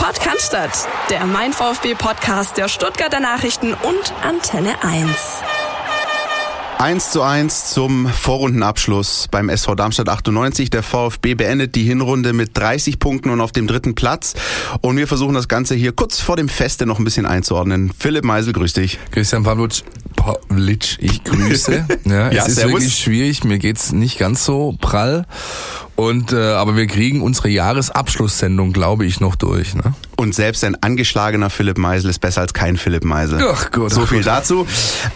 Podcast, der Mein VfB Podcast der Stuttgarter Nachrichten und Antenne 1. 1 zu 1 zum Vorrundenabschluss beim SV Darmstadt 98. Der VfB beendet die Hinrunde mit 30 Punkten und auf dem dritten Platz. Und wir versuchen das Ganze hier kurz vor dem Feste noch ein bisschen einzuordnen. Philipp Meisel, grüß dich. Christian Pavlic, Pavlic ich grüße. ja, ja, es ist servus. wirklich schwierig. Mir geht's nicht ganz so prall. Und äh, aber wir kriegen unsere Jahresabschlusssendung, glaube ich, noch durch. Ne? Und selbst ein angeschlagener Philipp Meisel ist besser als kein Philipp Meisel. Ach Gott. So viel dazu.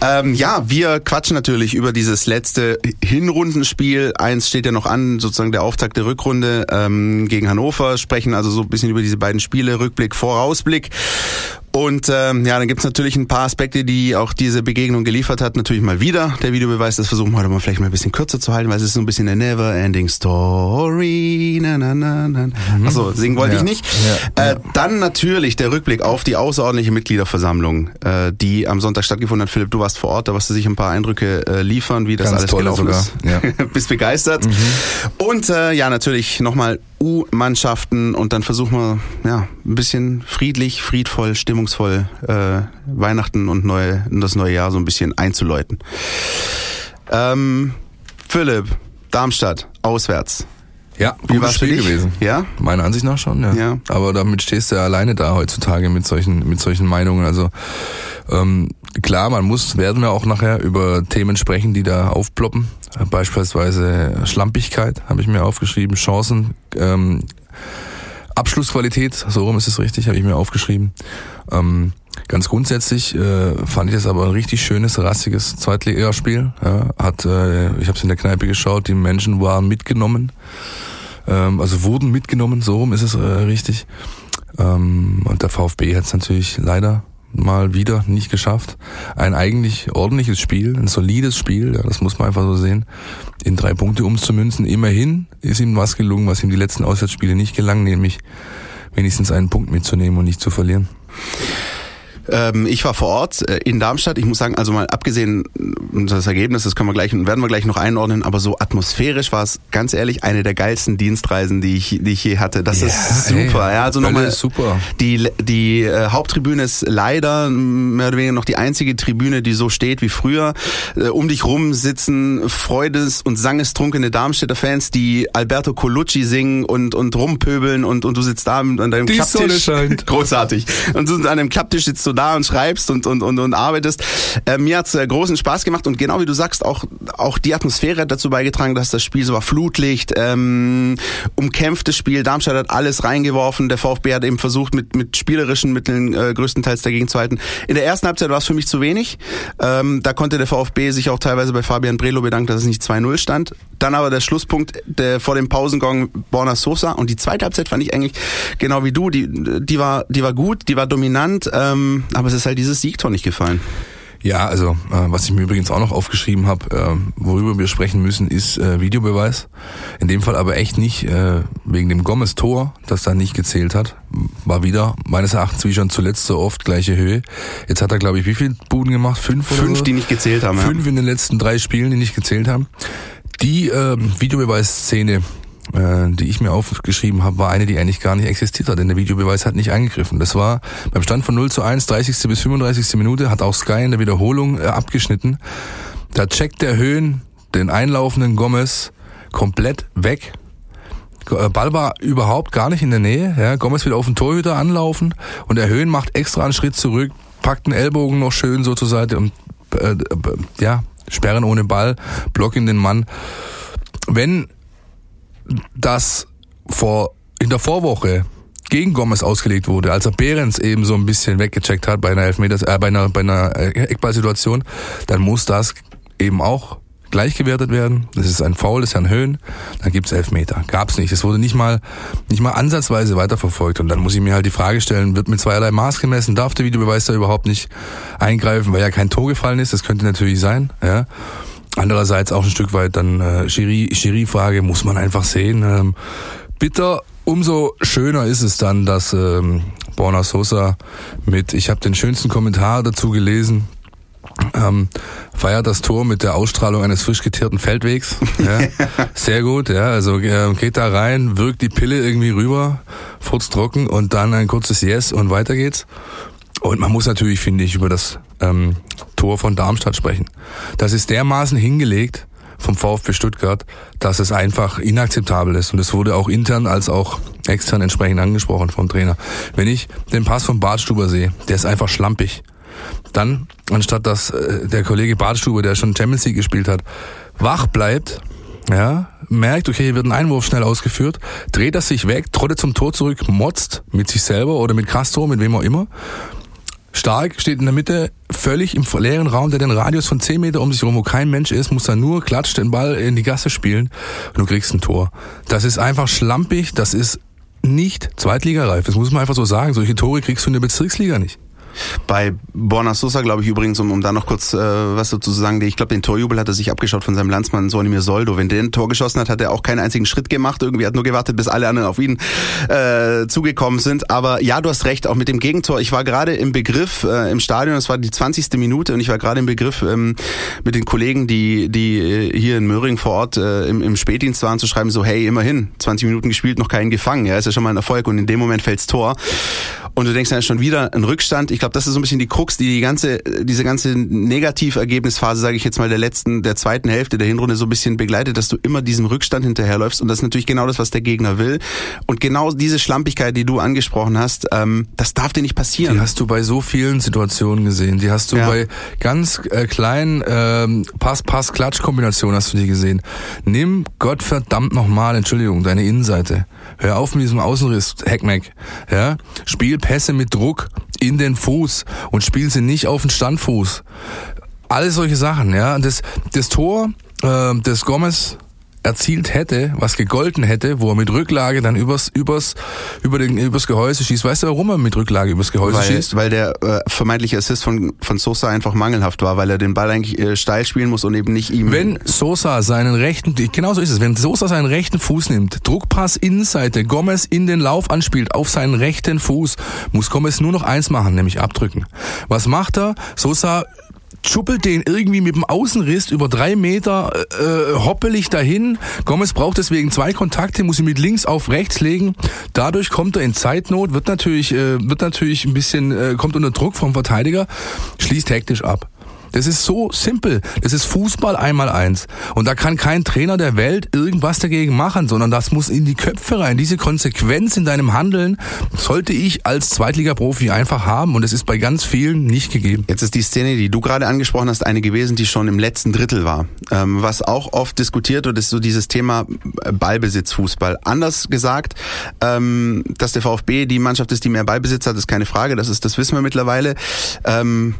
Ähm, ja, wir quatschen natürlich über dieses letzte Hinrundenspiel. Eins steht ja noch an, sozusagen der Auftakt der Rückrunde ähm, gegen Hannover. Sprechen also so ein bisschen über diese beiden Spiele, Rückblick, Vorausblick. Und ähm, ja, dann gibt's natürlich ein paar Aspekte, die auch diese Begegnung geliefert hat. Natürlich mal wieder der Videobeweis. Das versuchen wir heute mal vielleicht mal ein bisschen kürzer zu halten, weil es ist so ein bisschen eine never-ending story. Na, na, na, na. Mhm. Achso, singen wollte ja. ich nicht. Ja. Äh, dann natürlich der Rückblick auf die außerordentliche Mitgliederversammlung, äh, die am Sonntag stattgefunden hat. Philipp, du warst vor Ort, da warst du sich ein paar Eindrücke äh, liefern, wie das Ganz alles gelaufen sogar. ist. Ja. Bist begeistert. Mhm. Und äh, ja, natürlich nochmal U-Mannschaften und dann versuchen wir ja ein bisschen friedlich, friedvoll, stimmungsvoll äh, Weihnachten und, neue, das neue Jahr so ein bisschen einzuläuten. Ähm, Philipp, Darmstadt, auswärts. Ja, wie war Spiel gewesen. Ja, meiner Ansicht nach schon. Ja. ja. Aber damit stehst du ja alleine da heutzutage mit solchen mit solchen Meinungen. Also ähm, klar, man muss werden wir auch nachher über Themen sprechen, die da aufploppen. Beispielsweise Schlampigkeit habe ich mir aufgeschrieben, Chancen, ähm, Abschlussqualität, so rum ist es richtig, habe ich mir aufgeschrieben. Ähm, ganz grundsätzlich äh, fand ich das aber ein richtig schönes, rassiges Zweitligaspiel. Ja, hat, äh, ich habe es in der Kneipe geschaut, die Menschen waren mitgenommen, ähm, also wurden mitgenommen, so rum ist es äh, richtig. Ähm, und der VfB hat es natürlich leider mal wieder nicht geschafft. Ein eigentlich ordentliches Spiel, ein solides Spiel, ja, das muss man einfach so sehen, in drei Punkte umzumünzen. Immerhin ist ihm was gelungen, was ihm die letzten Auswärtsspiele nicht gelang, nämlich wenigstens einen Punkt mitzunehmen und nicht zu verlieren. Ähm, ich war vor Ort äh, in Darmstadt. Ich muss sagen, also mal abgesehen äh, das Ergebnis, das können wir gleich, werden wir gleich noch einordnen, aber so atmosphärisch war es ganz ehrlich eine der geilsten Dienstreisen, die ich, die ich je hatte. Das ja, ist super. Ey, ja, also nochmal super. Die die äh, Haupttribüne ist leider mehr oder weniger noch die einzige Tribüne, die so steht wie früher. Äh, um dich rum sitzen Freudes und sangestrunkene Darmstädter Fans, die Alberto Colucci singen und und rumpöbeln und und du sitzt da an deinem die Klapptisch. Großartig. Und du an einem Klapptisch sitzt du da und schreibst und, und, und, und arbeitest. Äh, mir hat's äh, großen Spaß gemacht und genau wie du sagst, auch, auch die Atmosphäre hat dazu beigetragen, dass das Spiel so war Flutlicht, ähm, umkämpftes Spiel. Darmstadt hat alles reingeworfen. Der VfB hat eben versucht, mit, mit spielerischen Mitteln äh, größtenteils dagegen zu halten. In der ersten Halbzeit war es für mich zu wenig. Ähm, da konnte der VfB sich auch teilweise bei Fabian Brelo bedanken, dass es nicht 2-0 stand. Dann aber der Schlusspunkt der, vor dem Pausengong Borna Sosa. Und die zweite Halbzeit fand ich eigentlich genau wie du. Die, die, war, die war gut, die war dominant. Ähm, aber es ist halt dieses Siegtor nicht gefallen. Ja, also äh, was ich mir übrigens auch noch aufgeschrieben habe, äh, worüber wir sprechen müssen, ist äh, Videobeweis. In dem Fall aber echt nicht äh, wegen dem Gomez-Tor, das da nicht gezählt hat. War wieder meines Erachtens wie schon zuletzt so oft gleiche Höhe. Jetzt hat er, glaube ich, wie viele Buden gemacht? Fünf oder Fünf, so? die nicht gezählt haben. Fünf ja. in den letzten drei Spielen, die nicht gezählt haben. Die äh, Videobeweis-Szene äh, die ich mir aufgeschrieben habe, war eine, die eigentlich gar nicht existiert hat, denn der Videobeweis hat nicht eingegriffen. Das war beim Stand von 0 zu 1, 30. bis 35. Minute, hat auch Sky in der Wiederholung äh, abgeschnitten. Da checkt der Höhen den einlaufenden Gomez komplett weg. Äh, Ball war überhaupt gar nicht in der Nähe. Ja, Gomez will auf den Torhüter anlaufen und der Höhen macht extra einen Schritt zurück, packt den Ellbogen noch schön so zur Seite und äh, ja, sperren ohne Ball, blocken den Mann. Wenn das vor in der Vorwoche gegen Gomez ausgelegt wurde, als er Behrens eben so ein bisschen weggecheckt hat bei einer Elfmeter, äh, bei einer, bei einer äh, Eckballsituation, dann muss das eben auch gleich gewertet werden. Das ist ein Foul des Herrn Höhn, dann gibt's Elfmeter. Gab's nicht. Es wurde nicht mal, nicht mal ansatzweise weiterverfolgt. Und dann muss ich mir halt die Frage stellen, wird mit zweierlei Maß gemessen? Darf der Videobeweis da überhaupt nicht eingreifen, weil ja kein Tor gefallen ist? Das könnte natürlich sein, ja. Andererseits auch ein Stück weit dann äh, Schiri-Frage, muss man einfach sehen. Ähm, bitter, umso schöner ist es dann, dass ähm, Borna Sosa mit, ich habe den schönsten Kommentar dazu gelesen, ähm, feiert das Tor mit der Ausstrahlung eines frisch geteerten Feldwegs. Ja. Sehr gut, ja. Also äh, geht da rein, wirkt die Pille irgendwie rüber, furzt trocken und dann ein kurzes Yes und weiter geht's. Und man muss natürlich, finde ich, über das ähm, Tor von Darmstadt sprechen. Das ist dermaßen hingelegt vom VfB Stuttgart, dass es einfach inakzeptabel ist. Und es wurde auch intern als auch extern entsprechend angesprochen vom Trainer. Wenn ich den Pass von Badstuber sehe, der ist einfach schlampig. Dann, anstatt dass äh, der Kollege Badstuber, der schon Champions League gespielt hat, wach bleibt, ja, merkt, okay, hier wird ein Einwurf schnell ausgeführt, dreht er sich weg, trottet zum Tor zurück, motzt mit sich selber oder mit Castro, mit wem auch immer. Stark steht in der Mitte, völlig im leeren Raum, der den Radius von 10 Meter um sich herum, wo kein Mensch ist, muss da nur klatscht den Ball in die Gasse spielen und du kriegst ein Tor. Das ist einfach schlampig, das ist nicht zweitligareif. Das muss man einfach so sagen. Solche Tore kriegst du in der Bezirksliga nicht. Bei Borna Sosa, glaube ich übrigens, um, um da noch kurz äh, was dazu zu sagen, ich glaube, den Torjubel hat er sich abgeschaut von seinem Landsmann Sonimir Soldo. Wenn der ein Tor geschossen hat, hat er auch keinen einzigen Schritt gemacht. Irgendwie hat nur gewartet, bis alle anderen auf ihn äh, zugekommen sind. Aber ja, du hast recht, auch mit dem Gegentor. Ich war gerade im Begriff äh, im Stadion, es war die 20. Minute und ich war gerade im Begriff ähm, mit den Kollegen, die, die äh, hier in Möhring vor Ort äh, im, im Spätdienst waren, zu schreiben, so hey, immerhin, 20 Minuten gespielt, noch keinen gefangen. Ja, ist ja schon mal ein Erfolg und in dem Moment fällt's Tor. Und du denkst dann schon wieder ein Rückstand. Ich glaube, das ist so ein bisschen die Krux, die, die ganze, diese ganze Negativergebnisphase, sage ich jetzt mal, der letzten, der zweiten Hälfte der Hinrunde so ein bisschen begleitet, dass du immer diesem Rückstand hinterherläufst. Und das ist natürlich genau das, was der Gegner will. Und genau diese Schlampigkeit, die du angesprochen hast, ähm, das darf dir nicht passieren. Die hast du bei so vielen Situationen gesehen. Die hast du ja. bei ganz äh, kleinen ähm, Pass-Pass-Klatsch-Kombinationen hast du die gesehen. Nimm Gott verdammt nochmal, Entschuldigung, deine Innenseite. Hör auf mit diesem Außenriss, Hackmack. Ja? Spiel Pässe mit Druck in den Fuß und spiel sie nicht auf den Standfuß. Alle solche Sachen, ja. Das, das Tor äh, des Gomez erzielt hätte, was gegolten hätte, wo er mit Rücklage dann übers, übers, über den, übers Gehäuse schießt. Weißt du, warum er mit Rücklage übers Gehäuse weil, schießt? Weil der äh, vermeintliche Assist von, von Sosa einfach mangelhaft war, weil er den Ball eigentlich äh, steil spielen muss und eben nicht ihm. Wenn Sosa seinen rechten, genau so ist es, wenn Sosa seinen rechten Fuß nimmt, Druckpass Innenseite, Gomez in den Lauf anspielt, auf seinen rechten Fuß, muss Gomez nur noch eins machen, nämlich abdrücken. Was macht er? Sosa schuppelt den irgendwie mit dem Außenriss über drei Meter äh, hoppelig dahin. Gomez braucht deswegen zwei Kontakte, muss ihn mit links auf rechts legen. Dadurch kommt er in Zeitnot, wird natürlich, äh, wird natürlich ein bisschen, äh, kommt unter Druck vom Verteidiger, schließt hektisch ab. Das ist so simpel. Das ist Fußball einmal eins. Und da kann kein Trainer der Welt irgendwas dagegen machen, sondern das muss in die Köpfe rein. Diese Konsequenz in deinem Handeln sollte ich als Zweitliga-Profi einfach haben und es ist bei ganz vielen nicht gegeben. Jetzt ist die Szene, die du gerade angesprochen hast, eine gewesen, die schon im letzten Drittel war. Ähm, was auch oft diskutiert wird, ist so dieses Thema Ballbesitzfußball. Anders gesagt, ähm, dass der VfB die Mannschaft ist, die mehr Ballbesitz hat, ist keine Frage. Das ist, das wissen wir mittlerweile. Ähm,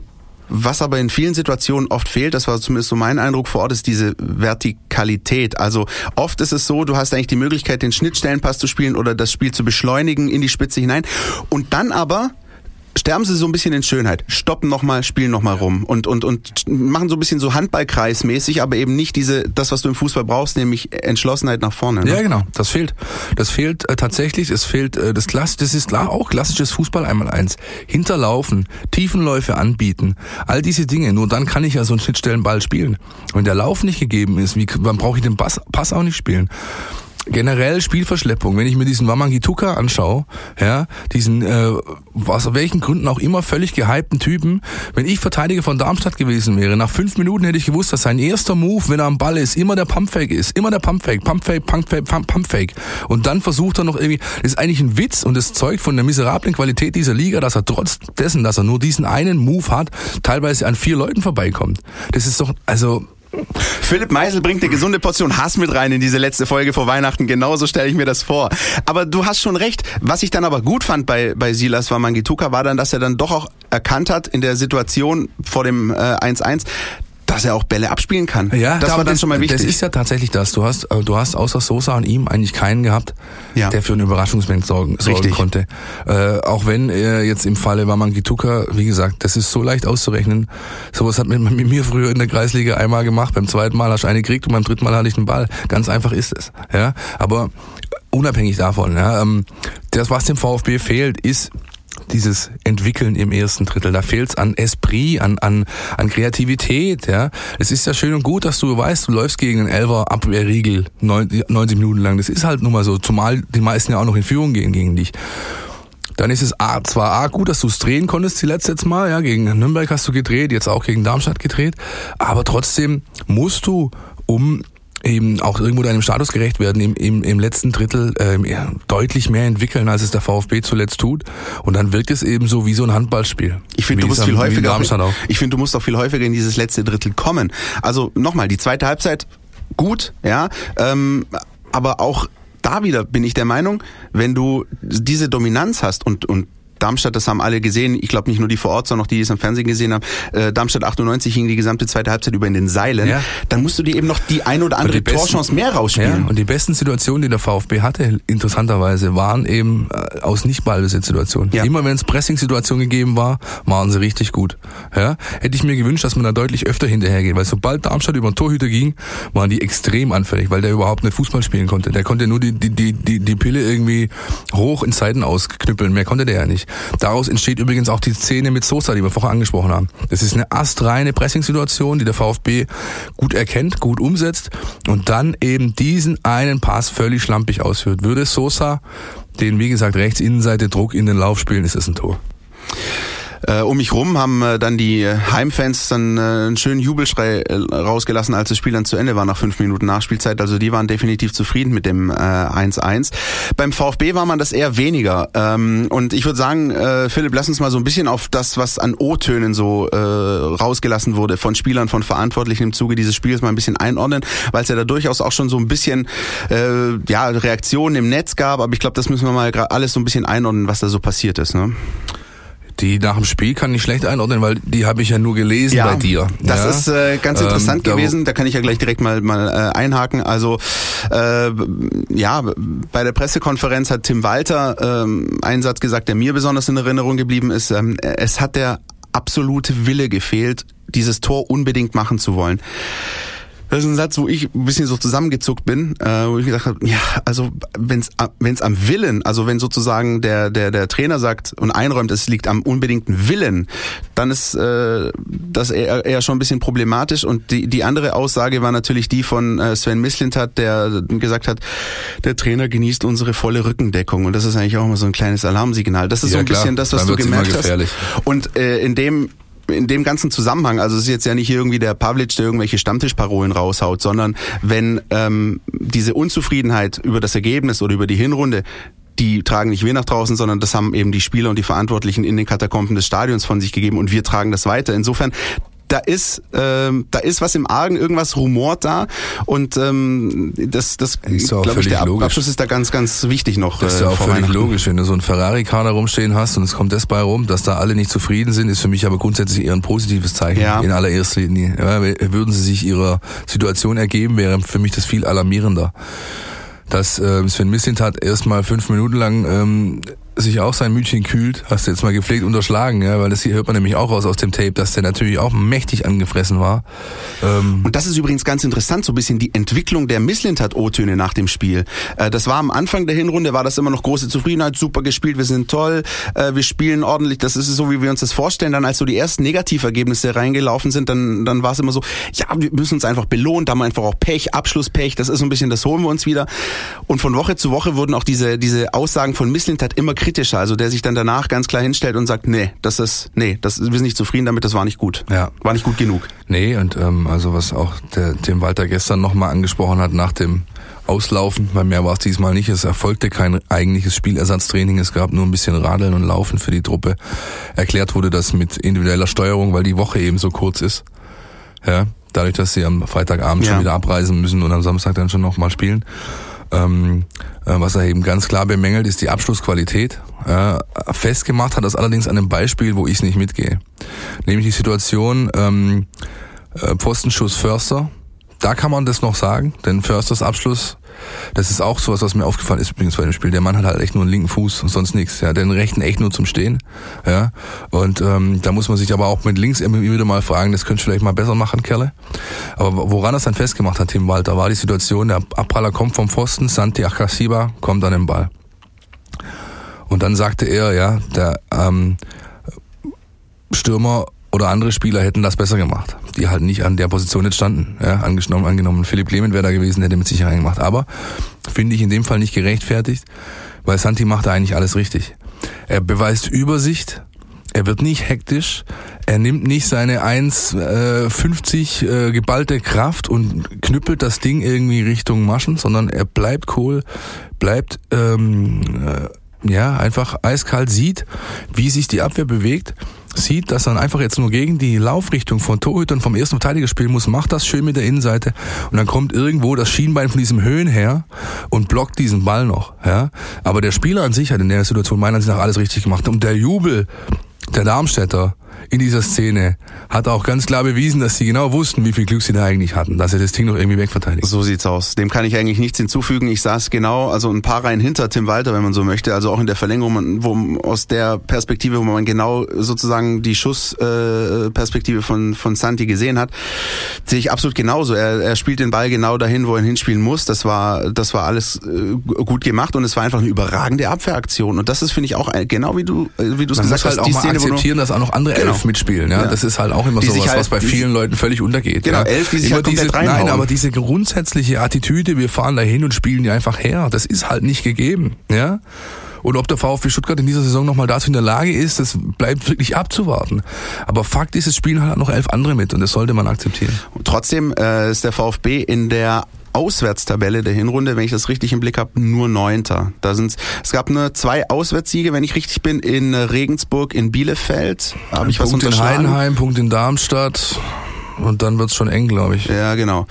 was aber in vielen Situationen oft fehlt, das war zumindest so mein Eindruck vor Ort, ist diese Vertikalität. Also oft ist es so, du hast eigentlich die Möglichkeit, den Schnittstellenpass zu spielen oder das Spiel zu beschleunigen in die Spitze hinein. Und dann aber sterben sie so ein bisschen in Schönheit, stoppen nochmal, spielen nochmal rum und, und, und machen so ein bisschen so Handballkreismäßig, aber eben nicht diese, das, was du im Fußball brauchst, nämlich Entschlossenheit nach vorne. Ne? Ja, genau, das fehlt. Das fehlt äh, tatsächlich, es fehlt äh, das Klass, das ist klar auch klassisches Fußball einmal eins. Hinterlaufen, Tiefenläufe anbieten, all diese Dinge, nur dann kann ich ja so einen Schnittstellenball spielen. Wenn der Lauf nicht gegeben ist, wie, dann brauche ich den Pass, Pass auch nicht spielen generell Spielverschleppung, wenn ich mir diesen Wamangituka anschaue, ja, diesen äh, aus welchen Gründen auch immer völlig gehypten Typen, wenn ich Verteidiger von Darmstadt gewesen wäre, nach fünf Minuten hätte ich gewusst, dass sein erster Move, wenn er am Ball ist, immer der Pumpfake ist, immer der Pumpfake, Pumpfake, Pumpfake, Pumpfake und dann versucht er noch irgendwie, das ist eigentlich ein Witz und es zeugt von der miserablen Qualität dieser Liga, dass er trotz dessen, dass er nur diesen einen Move hat, teilweise an vier Leuten vorbeikommt. Das ist doch, also Philipp Meisel bringt eine gesunde Portion Hass mit rein in diese letzte Folge vor Weihnachten. Genauso stelle ich mir das vor. Aber du hast schon recht. Was ich dann aber gut fand bei, bei Silas Wamangituka war dann, dass er dann doch auch erkannt hat in der Situation vor dem 1-1, äh, dass er auch Bälle abspielen kann. Ja, das war dann das, schon mal wichtig. Das ist ja tatsächlich das. Du hast, äh, du hast außer Sosa und ihm eigentlich keinen gehabt, ja. der für einen Überraschungsmoment sorgen, sorgen konnte. Äh, auch wenn er jetzt im Falle Wamangituka, wie gesagt, das ist so leicht auszurechnen. Sowas hat man mit mir früher in der Kreisliga einmal gemacht. Beim zweiten Mal hast du eine gekriegt und beim dritten Mal hatte ich einen Ball. Ganz einfach ist es. Ja, aber unabhängig davon, ja, ähm, das was dem VfB fehlt, ist dieses Entwickeln im ersten Drittel. Da fehlt es an Esprit, an, an, an Kreativität. Ja, Es ist ja schön und gut, dass du weißt, du läufst gegen einen Elfer Abwehrriegel 90 Minuten lang. Das ist halt nun mal so, zumal die meisten ja auch noch in Führung gehen gegen dich. Dann ist es A, zwar A gut, dass du es drehen konntest die letzte jetzt mal, ja, gegen Nürnberg hast du gedreht, jetzt auch gegen Darmstadt gedreht, aber trotzdem musst du, um eben auch irgendwo deinem Status gerecht werden, im, im, im letzten Drittel ähm, deutlich mehr entwickeln, als es der VfB zuletzt tut. Und dann wirkt es eben so wie so ein Handballspiel. Ich finde, du musst viel häufiger. Auch. Ich finde, du musst auch viel häufiger in dieses letzte Drittel kommen. Also nochmal, die zweite Halbzeit gut, ja, ähm, aber auch da wieder bin ich der Meinung, wenn du diese Dominanz hast und, und Darmstadt, das haben alle gesehen, ich glaube nicht nur die vor Ort, sondern auch die, die es im Fernsehen gesehen haben, äh, Darmstadt 98 hing die gesamte zweite Halbzeit über in den Seilen, ja. dann musst du dir eben noch die ein oder andere Torchance mehr rausspielen. Ja, und die besten Situationen, die der VfB hatte, interessanterweise, waren eben äh, aus Nicht-Ballbesitz-Situationen. Ja. Immer wenn es Pressing-Situationen gegeben war, waren sie richtig gut. Ja? Hätte ich mir gewünscht, dass man da deutlich öfter hinterhergeht, weil sobald Darmstadt über den Torhüter ging, waren die extrem anfällig, weil der überhaupt nicht Fußball spielen konnte. Der konnte nur die, die, die, die, die Pille irgendwie hoch in Seiten ausknüppeln, mehr konnte der ja nicht. Daraus entsteht übrigens auch die Szene mit Sosa, die wir vorher angesprochen haben. Das ist eine astreine Pressing-Situation, die der VfB gut erkennt, gut umsetzt und dann eben diesen einen Pass völlig schlampig ausführt. Würde Sosa den, wie gesagt, rechts Innenseite Druck in den Lauf spielen, ist es ein Tor. Äh, um mich rum haben äh, dann die Heimfans dann äh, einen schönen Jubelschrei äh, rausgelassen, als das Spiel dann zu Ende war nach fünf Minuten Nachspielzeit. Also die waren definitiv zufrieden mit dem 1-1. Äh, Beim VfB war man das eher weniger. Ähm, und ich würde sagen, äh, Philipp, lass uns mal so ein bisschen auf das, was an O-Tönen so äh, rausgelassen wurde von Spielern, von Verantwortlichen im Zuge dieses Spiels mal ein bisschen einordnen, weil es ja da durchaus auch schon so ein bisschen äh, ja, Reaktionen im Netz gab. Aber ich glaube, das müssen wir mal alles so ein bisschen einordnen, was da so passiert ist. Ne? Die nach dem Spiel kann ich schlecht einordnen, weil die habe ich ja nur gelesen ja, bei dir. Das ja? ist äh, ganz ähm, interessant ähm, gewesen. Da kann ich ja gleich direkt mal mal äh, einhaken. Also äh, ja, bei der Pressekonferenz hat Tim Walter ähm, einen Satz gesagt, der mir besonders in Erinnerung geblieben ist. Ähm, es hat der absolute Wille gefehlt, dieses Tor unbedingt machen zu wollen. Das ist ein Satz, wo ich ein bisschen so zusammengezuckt bin, äh, wo ich gesagt habe, ja, also wenn es am Willen, also wenn sozusagen der der der Trainer sagt und einräumt, es liegt am unbedingten Willen, dann ist äh, das eher, eher schon ein bisschen problematisch. Und die die andere Aussage war natürlich die von äh, Sven Mislintat, der gesagt hat, der Trainer genießt unsere volle Rückendeckung und das ist eigentlich auch immer so ein kleines Alarmsignal. Das ist ja, so ein klar, bisschen das, was du gemerkt hast. Und äh, in dem in dem ganzen Zusammenhang, also es ist jetzt ja nicht irgendwie der Pavlic, der irgendwelche Stammtischparolen raushaut, sondern wenn ähm, diese Unzufriedenheit über das Ergebnis oder über die Hinrunde die tragen nicht wir nach draußen, sondern das haben eben die Spieler und die Verantwortlichen in den Katakomben des Stadions von sich gegeben und wir tragen das weiter. Insofern da ist ähm, da ist was im Argen, irgendwas rumort da und ähm, das das glaube ich der Ab logisch. Abschluss ist da ganz ganz wichtig noch. Das ist ja äh, auch völlig logisch, wenn du so einen Ferrari-Kader rumstehen hast und es kommt das bei rum, dass da alle nicht zufrieden sind, ist für mich aber grundsätzlich eher ein positives Zeichen ja. in allererster Linie. Ja, würden sie sich ihrer Situation ergeben, wäre für mich das viel alarmierender dass äh, Sven Mislintat erstmal fünf Minuten lang ähm, sich auch sein Mütchen kühlt, hast du jetzt mal gepflegt unterschlagen, ja, weil das hier hört man nämlich auch raus aus dem Tape, dass der natürlich auch mächtig angefressen war. Ähm und das ist übrigens ganz interessant, so ein bisschen die Entwicklung der Misslintat-O-Töne nach dem Spiel. Äh, das war am Anfang der Hinrunde, war das immer noch große Zufriedenheit, super gespielt, wir sind toll, äh, wir spielen ordentlich, das ist so, wie wir uns das vorstellen. Dann als so die ersten Negativergebnisse reingelaufen sind, dann, dann war es immer so, ja, wir müssen uns einfach belohnen, da haben wir einfach auch Pech, Abschlusspech, das ist so ein bisschen, das holen wir uns wieder. Und von Woche zu Woche wurden auch diese, diese Aussagen von Misslintat immer kritischer, also der sich dann danach ganz klar hinstellt und sagt, nee, das ist, nee, das, wir sind nicht zufrieden damit, das war nicht gut. Ja. War nicht gut genug. Nee, und ähm, also was auch der Tim Walter gestern nochmal angesprochen hat nach dem Auslaufen, bei mir war es diesmal nicht, es erfolgte kein eigentliches Spielersatztraining, es gab nur ein bisschen Radeln und Laufen für die Truppe. Erklärt wurde das mit individueller Steuerung, weil die Woche eben so kurz ist. Ja, dadurch, dass sie am Freitagabend ja. schon wieder abreisen müssen und am Samstag dann schon nochmal spielen. Ähm, äh, was er eben ganz klar bemängelt, ist die Abschlussqualität. Äh, festgemacht hat das allerdings an einem Beispiel, wo ich nicht mitgehe. Nämlich die Situation ähm, äh, Pfostenschuss Förster. Da kann man das noch sagen, denn Försters Abschluss das ist auch sowas, was mir aufgefallen ist übrigens bei dem Spiel. Der Mann hat halt echt nur einen linken Fuß und sonst nichts. Ja, den rechten echt nur zum Stehen. Ja, und ähm, da muss man sich aber auch mit links immer wieder mal fragen, das könntest du vielleicht mal besser machen, Kerle. Aber woran das dann festgemacht hat, Tim Walter, war die Situation, der Abpraller kommt vom Pfosten, Santi Akasiba kommt an den Ball. Und dann sagte er, ja, der ähm, Stürmer oder andere Spieler hätten das besser gemacht, die halt nicht an der Position jetzt standen. Ja, angenommen, angenommen, Philipp Clement wäre da gewesen, hätte mit Sicherheit gemacht. Aber finde ich in dem Fall nicht gerechtfertigt, weil Santi macht da eigentlich alles richtig. Er beweist Übersicht, er wird nicht hektisch, er nimmt nicht seine 1,50 äh, äh, geballte Kraft und knüppelt das Ding irgendwie Richtung Maschen, sondern er bleibt cool, bleibt ähm, äh, ja einfach eiskalt, sieht, wie sich die Abwehr bewegt sieht, dass er einfach jetzt nur gegen die Laufrichtung von Torhütern vom ersten Verteidiger spielen muss, macht das schön mit der Innenseite und dann kommt irgendwo das Schienbein von diesem Höhen her und blockt diesen Ball noch. Ja? Aber der Spieler an sich hat in der Situation meiner Ansicht nach alles richtig gemacht. Und der Jubel der Darmstädter in dieser Szene hat auch ganz klar bewiesen, dass sie genau wussten, wie viel Glück sie da eigentlich hatten, dass sie das Ding noch irgendwie wegverteidigen. So sieht's aus. Dem kann ich eigentlich nichts hinzufügen. Ich saß genau, also ein paar Reihen hinter Tim Walter, wenn man so möchte, also auch in der Verlängerung, wo aus der Perspektive, wo man genau sozusagen die Schussperspektive von von Santi gesehen hat, sehe ich absolut genauso. Er, er spielt den Ball genau dahin, wo er hinspielen muss. Das war das war alles äh, gut gemacht und es war einfach eine überragende Abwehraktion. Und das ist finde ich auch genau wie du wie du es gesagt halt hast, auch die mal Szene, akzeptieren, dass auch noch andere Genau. Elf mitspielen. Ja? Das ist halt auch immer Die sowas, halt- was bei vielen Leuten völlig untergeht. Genau? Elf, die sich immer halt komplett diese. Nein, aber diese grundsätzliche Attitüde, wir fahren da hin und spielen die einfach her, das ist halt nicht gegeben. Ja? Und ob der VfB Stuttgart in dieser Saison nochmal dazu in der Lage ist, das bleibt wirklich abzuwarten. Aber Fakt ist, es spielen halt noch elf andere mit und das sollte man akzeptieren. Trotzdem äh, ist der VfB in der Auswärtstabelle der Hinrunde, wenn ich das richtig im Blick habe, nur Neunter. Da sind's, es gab nur zwei Auswärtssiege, wenn ich richtig bin, in Regensburg, in Bielefeld. Habe ich was Punkt in? Heidenheim, Punkt in Darmstadt und dann wird's schon eng, glaube ich. Ja, genau.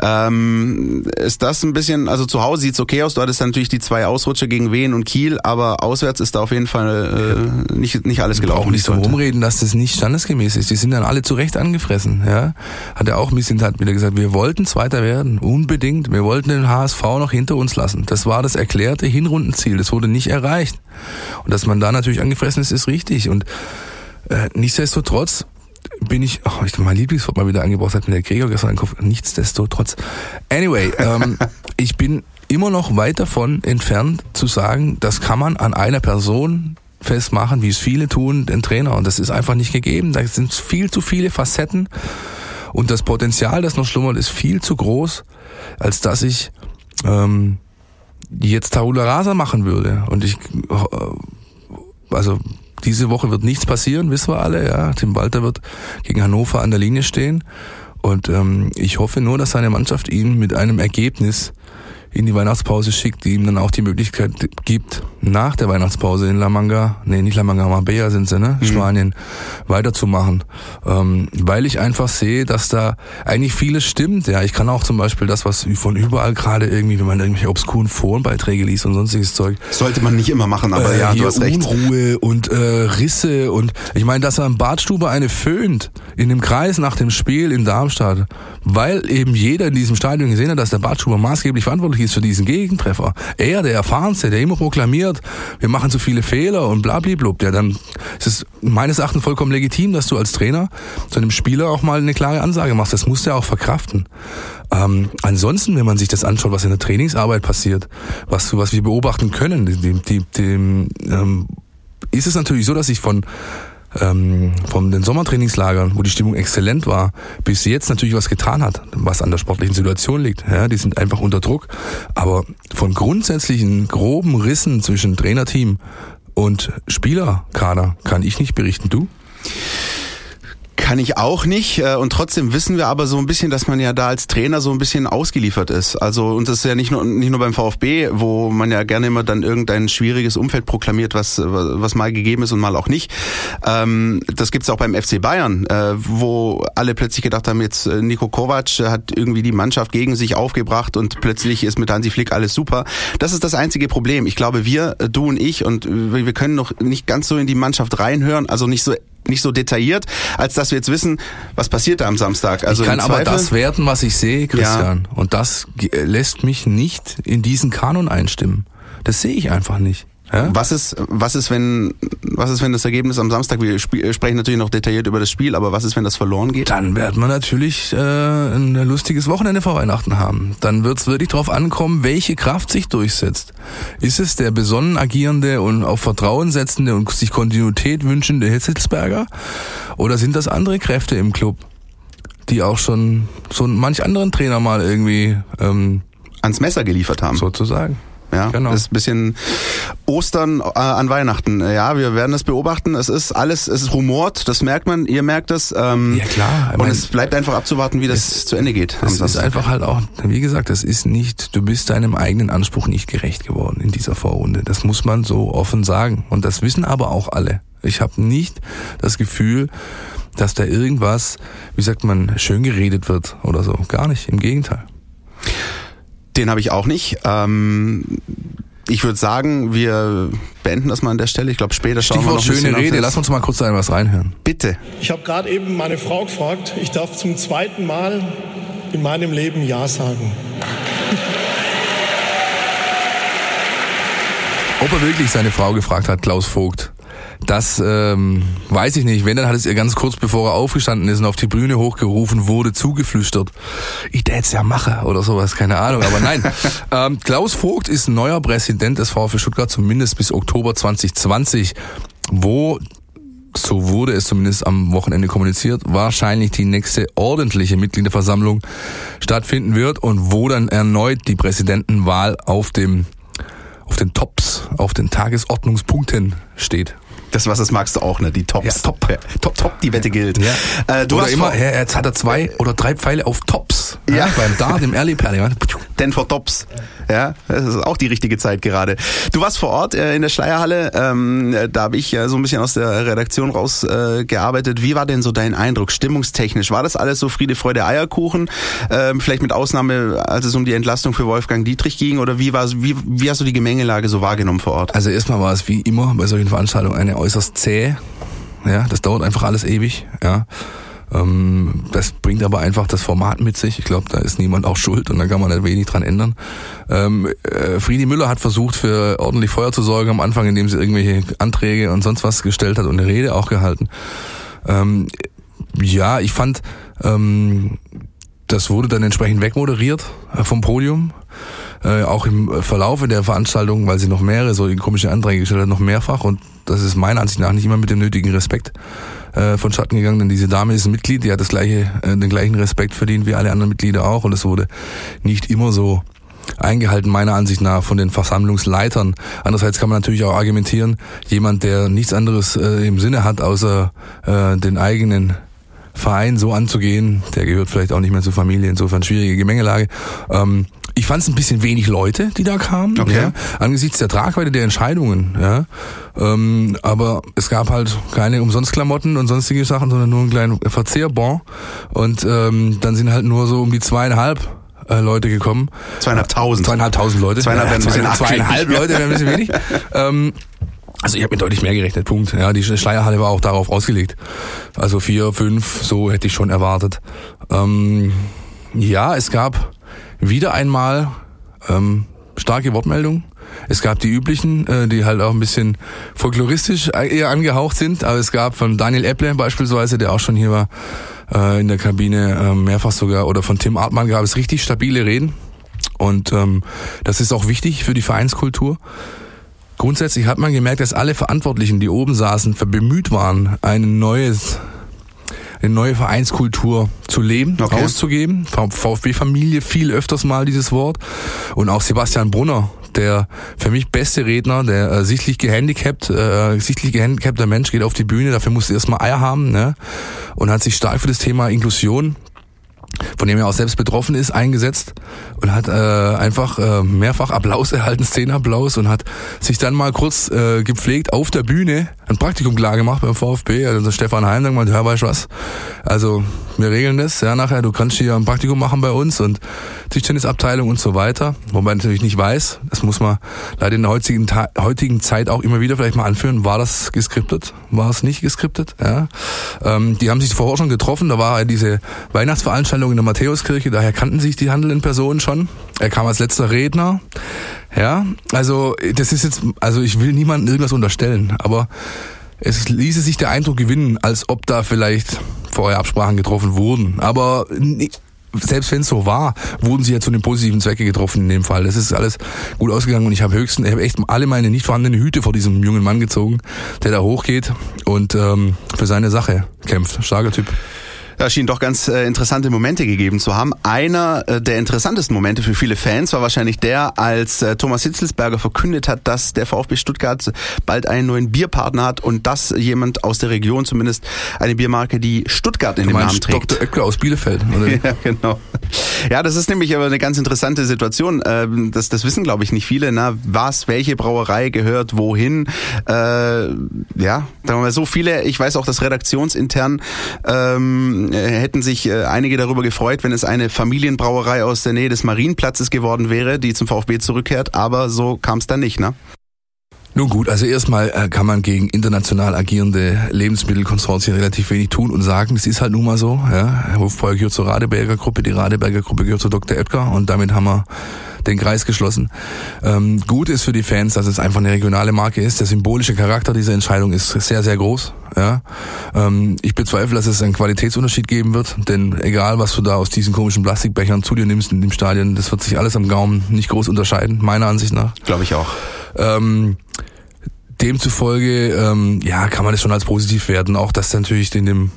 Ähm, ist das ein bisschen, also zu Hause sieht's okay aus, du hattest natürlich die zwei Ausrutsche gegen Wien und Kiel, aber auswärts ist da auf jeden Fall äh, nicht, nicht alles gelaufen. auch nicht sollte. rumreden, dass das nicht standesgemäß ist. Die sind dann alle zu Recht angefressen. Ja? Hat er auch Missintat wieder gesagt, wir wollten Zweiter werden, unbedingt. Wir wollten den HSV noch hinter uns lassen. Das war das erklärte Hinrundenziel. Das wurde nicht erreicht. Und dass man da natürlich angefressen ist, ist richtig. Und äh, nichtsdestotrotz bin ich, oh, ich mein Lieblingswort mal wieder angebracht hat mit der Gregor gestern Kopf, nichtsdestotrotz. Anyway, ähm, ich bin immer noch weit davon entfernt zu sagen, das kann man an einer Person festmachen, wie es viele tun, den Trainer. Und das ist einfach nicht gegeben. Da sind viel zu viele Facetten und das Potenzial, das noch schlummert, ist viel zu groß, als dass ich ähm, jetzt Tabula Rasa machen würde. Und ich, äh, also diese Woche wird nichts passieren, wissen wir alle. Ja, Tim Walter wird gegen Hannover an der Linie stehen. Und ähm, ich hoffe nur, dass seine Mannschaft ihn mit einem Ergebnis in die Weihnachtspause schickt, die ihm dann auch die Möglichkeit gibt, nach der Weihnachtspause in La Manga, nee, nicht La Manga, Marbella sind sie, ne, Spanien, weiterzumachen. Ähm, weil ich einfach sehe, dass da eigentlich vieles stimmt. Ja, ich kann auch zum Beispiel das, was von überall gerade irgendwie, wenn man irgendwelche obskuren Forenbeiträge liest und sonstiges Zeug, Sollte man nicht immer machen, aber äh, ja, du hast recht. Unruhe und äh, Risse und ich meine, dass er im Badstube eine föhnt in dem Kreis nach dem Spiel in Darmstadt, weil eben jeder in diesem Stadion gesehen hat, dass der Badstuber maßgeblich verantwortlich ist für diesen Gegentreffer. Er, der Erfahrenste, der immer proklamiert, wir machen zu viele Fehler und blablablub, ja, dann ist es meines Erachtens vollkommen legitim, dass du als Trainer zu einem Spieler auch mal eine klare Ansage machst. Das muss der auch verkraften. Ähm, ansonsten, wenn man sich das anschaut, was in der Trainingsarbeit passiert, was, was wir beobachten können, die, die, die, ähm, ist es natürlich so, dass ich von ähm, von den Sommertrainingslagern, wo die Stimmung exzellent war, bis jetzt natürlich was getan hat, was an der sportlichen Situation liegt. Ja, die sind einfach unter Druck. Aber von grundsätzlichen groben Rissen zwischen Trainerteam und Spielerkader kann ich nicht berichten. Du? Kann ich auch nicht. äh, Und trotzdem wissen wir aber so ein bisschen, dass man ja da als Trainer so ein bisschen ausgeliefert ist. Also, und das ist ja nicht nur, nicht nur beim VfB, wo man ja gerne immer dann irgendein schwieriges Umfeld proklamiert, was, was mal gegeben ist und mal auch nicht. Ähm, Das gibt's auch beim FC Bayern, äh, wo alle plötzlich gedacht haben, jetzt äh, Nico Kovac hat irgendwie die Mannschaft gegen sich aufgebracht und plötzlich ist mit Hansi Flick alles super. Das ist das einzige Problem. Ich glaube, wir, du und ich, und wir können noch nicht ganz so in die Mannschaft reinhören, also nicht so nicht so detailliert, als dass wir jetzt wissen, was passiert da am Samstag. Also ich kann aber das werten, was ich sehe, Christian. Und das lässt mich nicht in diesen Kanon einstimmen. Das sehe ich einfach nicht. Ja? Was ist, was ist, wenn, was ist, wenn das Ergebnis am Samstag, wir sp sprechen natürlich noch detailliert über das Spiel, aber was ist, wenn das verloren geht? Dann wird man natürlich äh, ein lustiges Wochenende vor Weihnachten haben. Dann wird es wirklich darauf ankommen, welche Kraft sich durchsetzt. Ist es der besonnen agierende und auf Vertrauen setzende und sich Kontinuität wünschende Hitzelsberger? Oder sind das andere Kräfte im Club, die auch schon so manch anderen Trainer mal irgendwie ähm, ans Messer geliefert haben. Sozusagen. Ja, genau. Das ist ein bisschen Ostern äh, an Weihnachten. Ja, wir werden das beobachten. Es ist alles, es ist rumort, das merkt man, ihr merkt es. Ähm, ja klar. Und mein, es bleibt einfach abzuwarten, wie das zu Ende geht. Es ist einfach halt auch, wie gesagt, das ist nicht, du bist deinem eigenen Anspruch nicht gerecht geworden in dieser Vorrunde. Das muss man so offen sagen. Und das wissen aber auch alle. Ich habe nicht das Gefühl, dass da irgendwas, wie sagt man, schön geredet wird oder so. Gar nicht, im Gegenteil. Den habe ich auch nicht. Ähm, ich würde sagen, wir beenden das mal an der Stelle. Ich glaube, später schauen Stichwort wir noch schöne Rede. Lass uns mal kurz da was reinhören. Bitte. Ich habe gerade eben meine Frau gefragt. Ich darf zum zweiten Mal in meinem Leben Ja sagen. Ob er wirklich seine Frau gefragt hat, Klaus Vogt. Das ähm, weiß ich nicht. Wenn, dann hat es ihr ganz kurz bevor er aufgestanden ist und auf die Bühne hochgerufen wurde, zugeflüstert. Ich jetzt ja mache oder sowas, keine Ahnung. Aber nein. ähm, Klaus Vogt ist neuer Präsident des VfB Stuttgart, zumindest bis Oktober 2020, wo so wurde es zumindest am Wochenende kommuniziert, wahrscheinlich die nächste ordentliche Mitgliederversammlung stattfinden wird und wo dann erneut die Präsidentenwahl auf dem auf den Tops, auf den Tagesordnungspunkten steht. Das, was das magst du auch, ne? Die Tops. Ja, top. Ja, top, top, die Wette gilt. Ja. Äh, du oder immer, ja, jetzt hat er zwei oder drei Pfeile auf Tops. Ja. Ja. Beim Dart im Early Perle. denn vor Tops. Ja, das ist auch die richtige Zeit gerade. Du warst vor Ort äh, in der Schleierhalle. Ähm, da habe ich ja so ein bisschen aus der Redaktion rausgearbeitet. Äh. Wie war denn so dein Eindruck, stimmungstechnisch? War das alles so Friede, Freude, Eierkuchen? Ähm, vielleicht mit Ausnahme, als es um die Entlastung für Wolfgang Dietrich ging? Oder wie, war, wie, wie hast du die Gemengelage so wahrgenommen vor Ort? Also erstmal war es wie immer bei solchen Veranstaltungen eine äußerst zäh. Ja, das dauert einfach alles ewig. Ja. Ähm, das bringt aber einfach das Format mit sich. Ich glaube, da ist niemand auch schuld und da kann man nicht wenig dran ändern. Ähm, äh, Friedi Müller hat versucht, für ordentlich Feuer zu sorgen am Anfang, indem sie irgendwelche Anträge und sonst was gestellt hat und eine Rede auch gehalten. Ähm, ja, ich fand, ähm, das wurde dann entsprechend wegmoderiert äh, vom Podium. Äh, auch im Verlaufe der Veranstaltung, weil sie noch mehrere solche komische Anträge gestellt hat, noch mehrfach. Und das ist meiner Ansicht nach nicht immer mit dem nötigen Respekt äh, vonstatten gegangen, denn diese Dame ist ein Mitglied, die hat das gleiche, äh, den gleichen Respekt verdient wie alle anderen Mitglieder auch. Und es wurde nicht immer so eingehalten, meiner Ansicht nach, von den Versammlungsleitern. Andererseits kann man natürlich auch argumentieren, jemand, der nichts anderes äh, im Sinne hat, außer äh, den eigenen Verein so anzugehen, der gehört vielleicht auch nicht mehr zur Familie, insofern schwierige Gemengelage. Ähm, ich fand es ein bisschen wenig Leute, die da kamen, Okay. ja, angesichts der Tragweite der Entscheidungen. Ja. Ähm, aber es gab halt keine Umsonstklamotten und sonstige Sachen, sondern nur einen kleinen Verzehrbon. Und ähm, dann sind halt nur so um die zweieinhalb äh, Leute gekommen. Zweieinhalbtausend. Zweieinhalbtausend Leute. Zweieinhalb bisschen zweieinhalb argwöhnig. Leute wäre ein bisschen wenig. ähm, also ich habe mir deutlich mehr gerechnet, Punkt. Ja, die Schleierhalle war auch darauf ausgelegt. Also vier, fünf, so hätte ich schon erwartet. Ähm, ja, es gab wieder einmal ähm, starke Wortmeldungen. Es gab die üblichen, äh, die halt auch ein bisschen folkloristisch eher angehaucht sind. Aber es gab von Daniel Epple beispielsweise, der auch schon hier war äh, in der Kabine, äh, mehrfach sogar, oder von Tim Artmann gab es richtig stabile Reden. Und ähm, das ist auch wichtig für die Vereinskultur. Grundsätzlich hat man gemerkt, dass alle Verantwortlichen, die oben saßen, bemüht waren, ein neues, eine neue Vereinskultur zu leben, Okay. auszugeben. VfB-Familie viel öfters mal dieses Wort. Und auch Sebastian Brunner, der für mich beste Redner, der äh, sichtlich gehandicapt, äh, sichtlich gehandicapter Mensch geht auf die Bühne, dafür musste erstmal Eier haben, ne? Und hat sich stark für das Thema Inklusion von dem er auch selbst betroffen ist, eingesetzt und hat äh, einfach äh, mehrfach Applaus erhalten, Szenenapplaus und hat sich dann mal kurz äh, gepflegt auf der Bühne ein Praktikum klar gemacht beim VfB. Also Stefan Heim sagt mal, hör, weißt du was, also wir regeln das, ja nachher, du kannst hier ein Praktikum machen bei uns und Tischtennisabteilung und so weiter. Wobei ich natürlich nicht weiß, das muss man leider in der heutigen, heutigen Zeit auch immer wieder vielleicht mal anführen, war das geskriptet, war es nicht geskriptet, ja. Ähm, die haben sich vorher schon getroffen, da war diese Weihnachtsveranstaltung in der Matthäuskirche, daher kannten sich die handelnden Personen schon. Er kam als letzter Redner. Ja, also das ist jetzt, also ich will niemandem irgendwas unterstellen, aber es ließe sich der Eindruck gewinnen, als ob da vielleicht vorher Absprachen getroffen wurden. Aber selbst wenn es so war, wurden sie ja zu den positiven Zwecke getroffen in dem Fall. Das ist alles gut ausgegangen und ich habe höchstens, ich habe echt alle meine nicht vorhandenen Hüte vor diesem jungen Mann gezogen, der da hochgeht und ähm, für seine Sache kämpft. Starker Typ. Da schien doch ganz äh, interessante Momente gegeben zu haben. Einer äh, der interessantesten Momente für viele Fans war wahrscheinlich der, als äh, Thomas Hitzelsberger verkündet hat, dass der VfB Stuttgart bald einen neuen Bierpartner hat und dass jemand aus der Region zumindest eine Biermarke, die Stuttgart in du dem Namen trägt. Dr. Oetker aus Bielefeld, oder? ja, genau. Ja, das ist nämlich aber eine ganz interessante Situation. Ähm, das, das wissen, glaube ich, nicht viele. Na, was, welche Brauerei gehört wohin? Äh, ja, sagen wir mal so viele. Ich weiß auch, dass redaktionsintern ähm, äh, hätten sich äh, einige darüber gefreut, wenn es eine Familienbrauerei aus der Nähe des Marienplatzes geworden wäre, die zum VfB zurückkehrt, aber so kam es dann nicht, ne? Nun gut, also erstmal äh, kann man gegen international agierende Lebensmittelkonsortien relativ wenig tun und sagen, es ist halt nun mal so. Ja. Hofbräu gehört zur Radeberger Gruppe, die Radeberger Gruppe gehört zu Dr. Oetker und damit haben wir den Kreis geschlossen. Ähm, gut ist für die Fans, dass es einfach eine regionale Marke ist. Der symbolische Charakter dieser Entscheidung ist sehr, sehr groß. Ja? Ähm, ich bezweifle, dass es einen Qualitätsunterschied geben wird, denn egal, was du da aus diesen komischen Plastikbechern zu dir nimmst in dem Stadion, das wird sich alles am Gaumen nicht groß unterscheiden, meiner Ansicht nach. Glaube ich auch. Ähm, demzufolge, ähm, ja, kann man das schon als positiv werten. Auch, dass natürlich in dem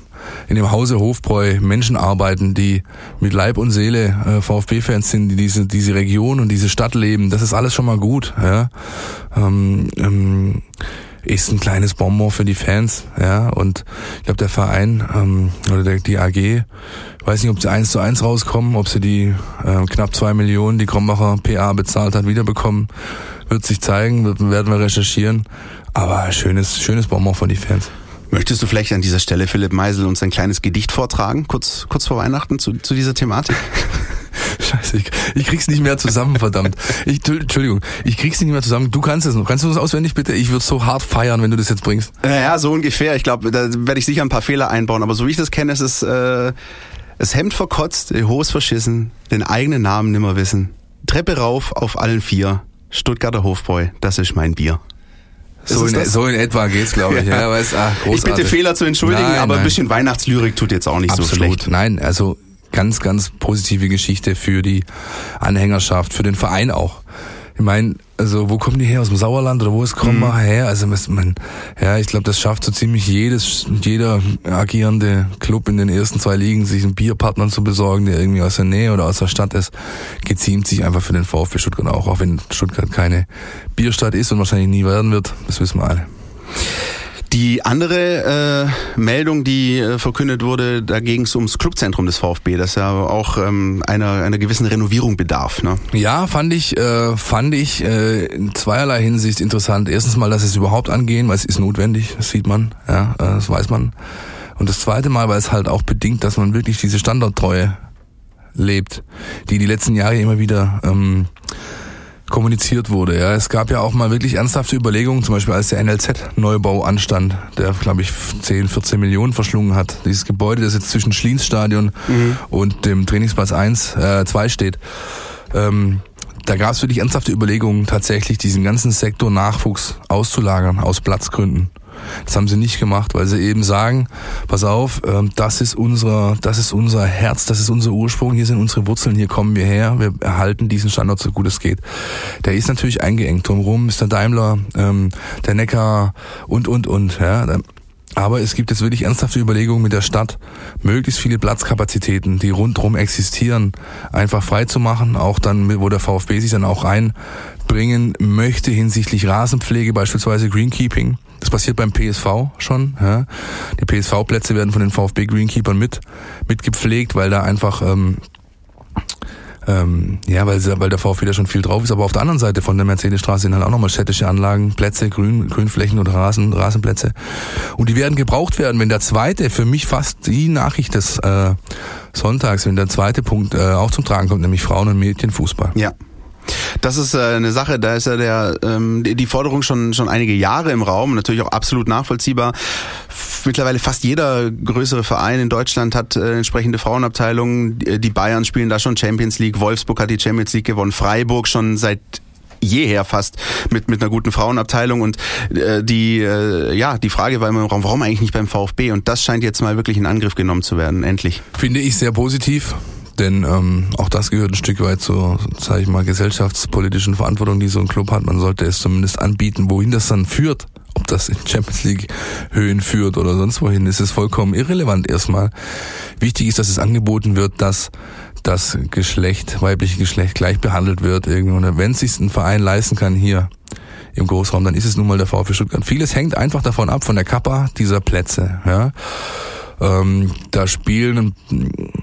in dem Hause Hofbräu Menschen arbeiten, die mit Leib und Seele äh, VfB-Fans sind, die diese, diese Region und diese Stadt leben. Das ist alles schon mal gut. Ja. Ähm, ähm, ist ein kleines Bonbon für die Fans, ja. Und ich glaube, der Verein ähm, oder der, die AG, weiß nicht, ob sie eins zu eins rauskommen, ob sie die äh, knapp zwei Millionen, die Krombacher PA bezahlt hat, wiederbekommen, wird sich zeigen, werden wir recherchieren. Aber schönes, schönes Bonbon für die Fans. Möchtest du vielleicht an dieser Stelle, Philipp Meisel, uns ein kleines Gedicht vortragen, kurz, kurz vor Weihnachten zu, zu dieser Thematik? Scheiße, ich, ich krieg's nicht mehr zusammen, verdammt. Ich, Entschuldigung, ich krieg's nicht mehr zusammen. Du kannst es noch. Kannst du das auswendig bitte? Ich würde so hart feiern, wenn du das jetzt bringst. Ja, so ungefähr. Ich glaube, da werde ich sicher ein paar Fehler einbauen. Aber so wie ich das kenne, ist es äh, das Hemd verkotzt, die Hose verschissen, den eigenen Namen nimmer wissen. Treppe rauf auf allen vier. Stuttgarter Hofbräu, das ist mein Bier. So in, so in, etwa geht's, glaube ich. Ja. Ja, weiß, ach, ich bitte Fehler zu entschuldigen, nein, aber nein. ein bisschen Weihnachtslyrik tut jetzt auch nicht Absolut. so schlecht. Nein, also ganz, ganz positive Geschichte für die Anhängerschaft, für den Verein auch. Ich meine, also wo kommen die her? Aus dem Sauerland oder wo ist kommen mhm. her? Also man, ja, ich glaube, das schafft so ziemlich jedes, jeder agierende Club in den ersten zwei Ligen, sich einen Bierpartner zu besorgen, der irgendwie aus der Nähe oder aus der Stadt ist, geziemt sich einfach für den VfB Stuttgart auch, auch wenn Stuttgart keine Bierstadt ist und wahrscheinlich nie werden wird. Das wissen wir alle. Die andere äh, Meldung, die äh, verkündet wurde, da ging es ums Clubzentrum des VfB, das ja auch ähm, einer, einer gewissen Renovierung bedarf. Ne? Ja, fand ich, äh, fand ich äh, in zweierlei Hinsicht interessant. Erstens mal, dass es überhaupt angehen, weil es ist notwendig, das sieht man, ja, äh, das weiß man. Und das zweite Mal, weil es halt auch bedingt, dass man wirklich diese Standorttreue lebt, die die letzten Jahre immer wieder ähm, kommuniziert wurde. Ja, es gab ja auch mal wirklich ernsthafte Überlegungen, zum Beispiel als der NLZ-Neubau anstand, der glaube ich 10, 14 Millionen verschlungen hat. Dieses Gebäude, das jetzt zwischen Schliensstadion mhm. und dem Trainingsplatz 1, äh, 2 steht. Ähm, da gab es wirklich ernsthafte Überlegungen, tatsächlich diesen ganzen Sektor Nachwuchs auszulagern aus Platzgründen. Das haben sie nicht gemacht, weil sie eben sagen, pass auf, ähm, das ist unser, das ist unser Herz, das ist unser Ursprung, hier sind unsere Wurzeln, hier kommen wir her, wir erhalten diesen Standort so gut es geht. Der ist natürlich eingeengt. Drumherum der Daimler, ähm, der Neckar und, und, und. Ja. Aber es gibt jetzt wirklich ernsthafte Überlegungen mit der Stadt, möglichst viele Platzkapazitäten, die rundherum existieren, einfach frei zu machen, auch dann, wo der VfB sich dann auch einbringen möchte hinsichtlich Rasenpflege, beispielsweise Greenkeeping. Das passiert beim PSV schon. Ja. Die PSV-Plätze werden von den VfB Greenkeepern mit, mit gepflegt, weil da einfach ähm, ähm, ja, weil, weil der VfB da schon viel drauf ist. Aber auf der anderen Seite von der Mercedesstraße sind halt auch nochmal städtische Anlagen, Plätze, Grün, Grünflächen oder Rasen, Rasenplätze. Und die werden gebraucht werden, wenn der zweite, für mich fast die Nachricht des äh, Sonntags, wenn der zweite Punkt äh, auch zum Tragen kommt, nämlich Frauen- und Mädchenfußball. Ja. Das ist äh, eine Sache, da ist ja der ähm, die Forderung schon schon einige Jahre im Raum, natürlich auch absolut nachvollziehbar. Mittlerweile fast jeder größere Verein in Deutschland hat äh, entsprechende Frauenabteilungen. Die Bayern spielen da schon Champions League, Wolfsburg hat die Champions League gewonnen, Freiburg schon seit jeher fast mit mit einer guten Frauenabteilung und äh, die äh, ja die Frage war immer im Raum, warum eigentlich nicht beim VfB und das scheint jetzt mal wirklich in Angriff genommen zu werden, endlich. Finde ich sehr positiv. Denn ähm, auch das gehört ein Stück weit zur, sage ich mal, gesellschaftspolitischen Verantwortung, die so ein Club hat. Man sollte es zumindest anbieten, wohin das dann führt. Ob das in Champions League Höhen führt oder sonst wohin, ist es vollkommen irrelevant erstmal. Wichtig ist, dass es angeboten wird, dass das Geschlecht, weibliche Geschlecht gleich behandelt wird. Und wenn es sich ein Verein leisten kann hier im Großraum, dann ist es nun mal der VfB Stuttgart. Vieles hängt einfach davon ab, von der Kappa dieser Plätze. Ja. Ähm, da spielen,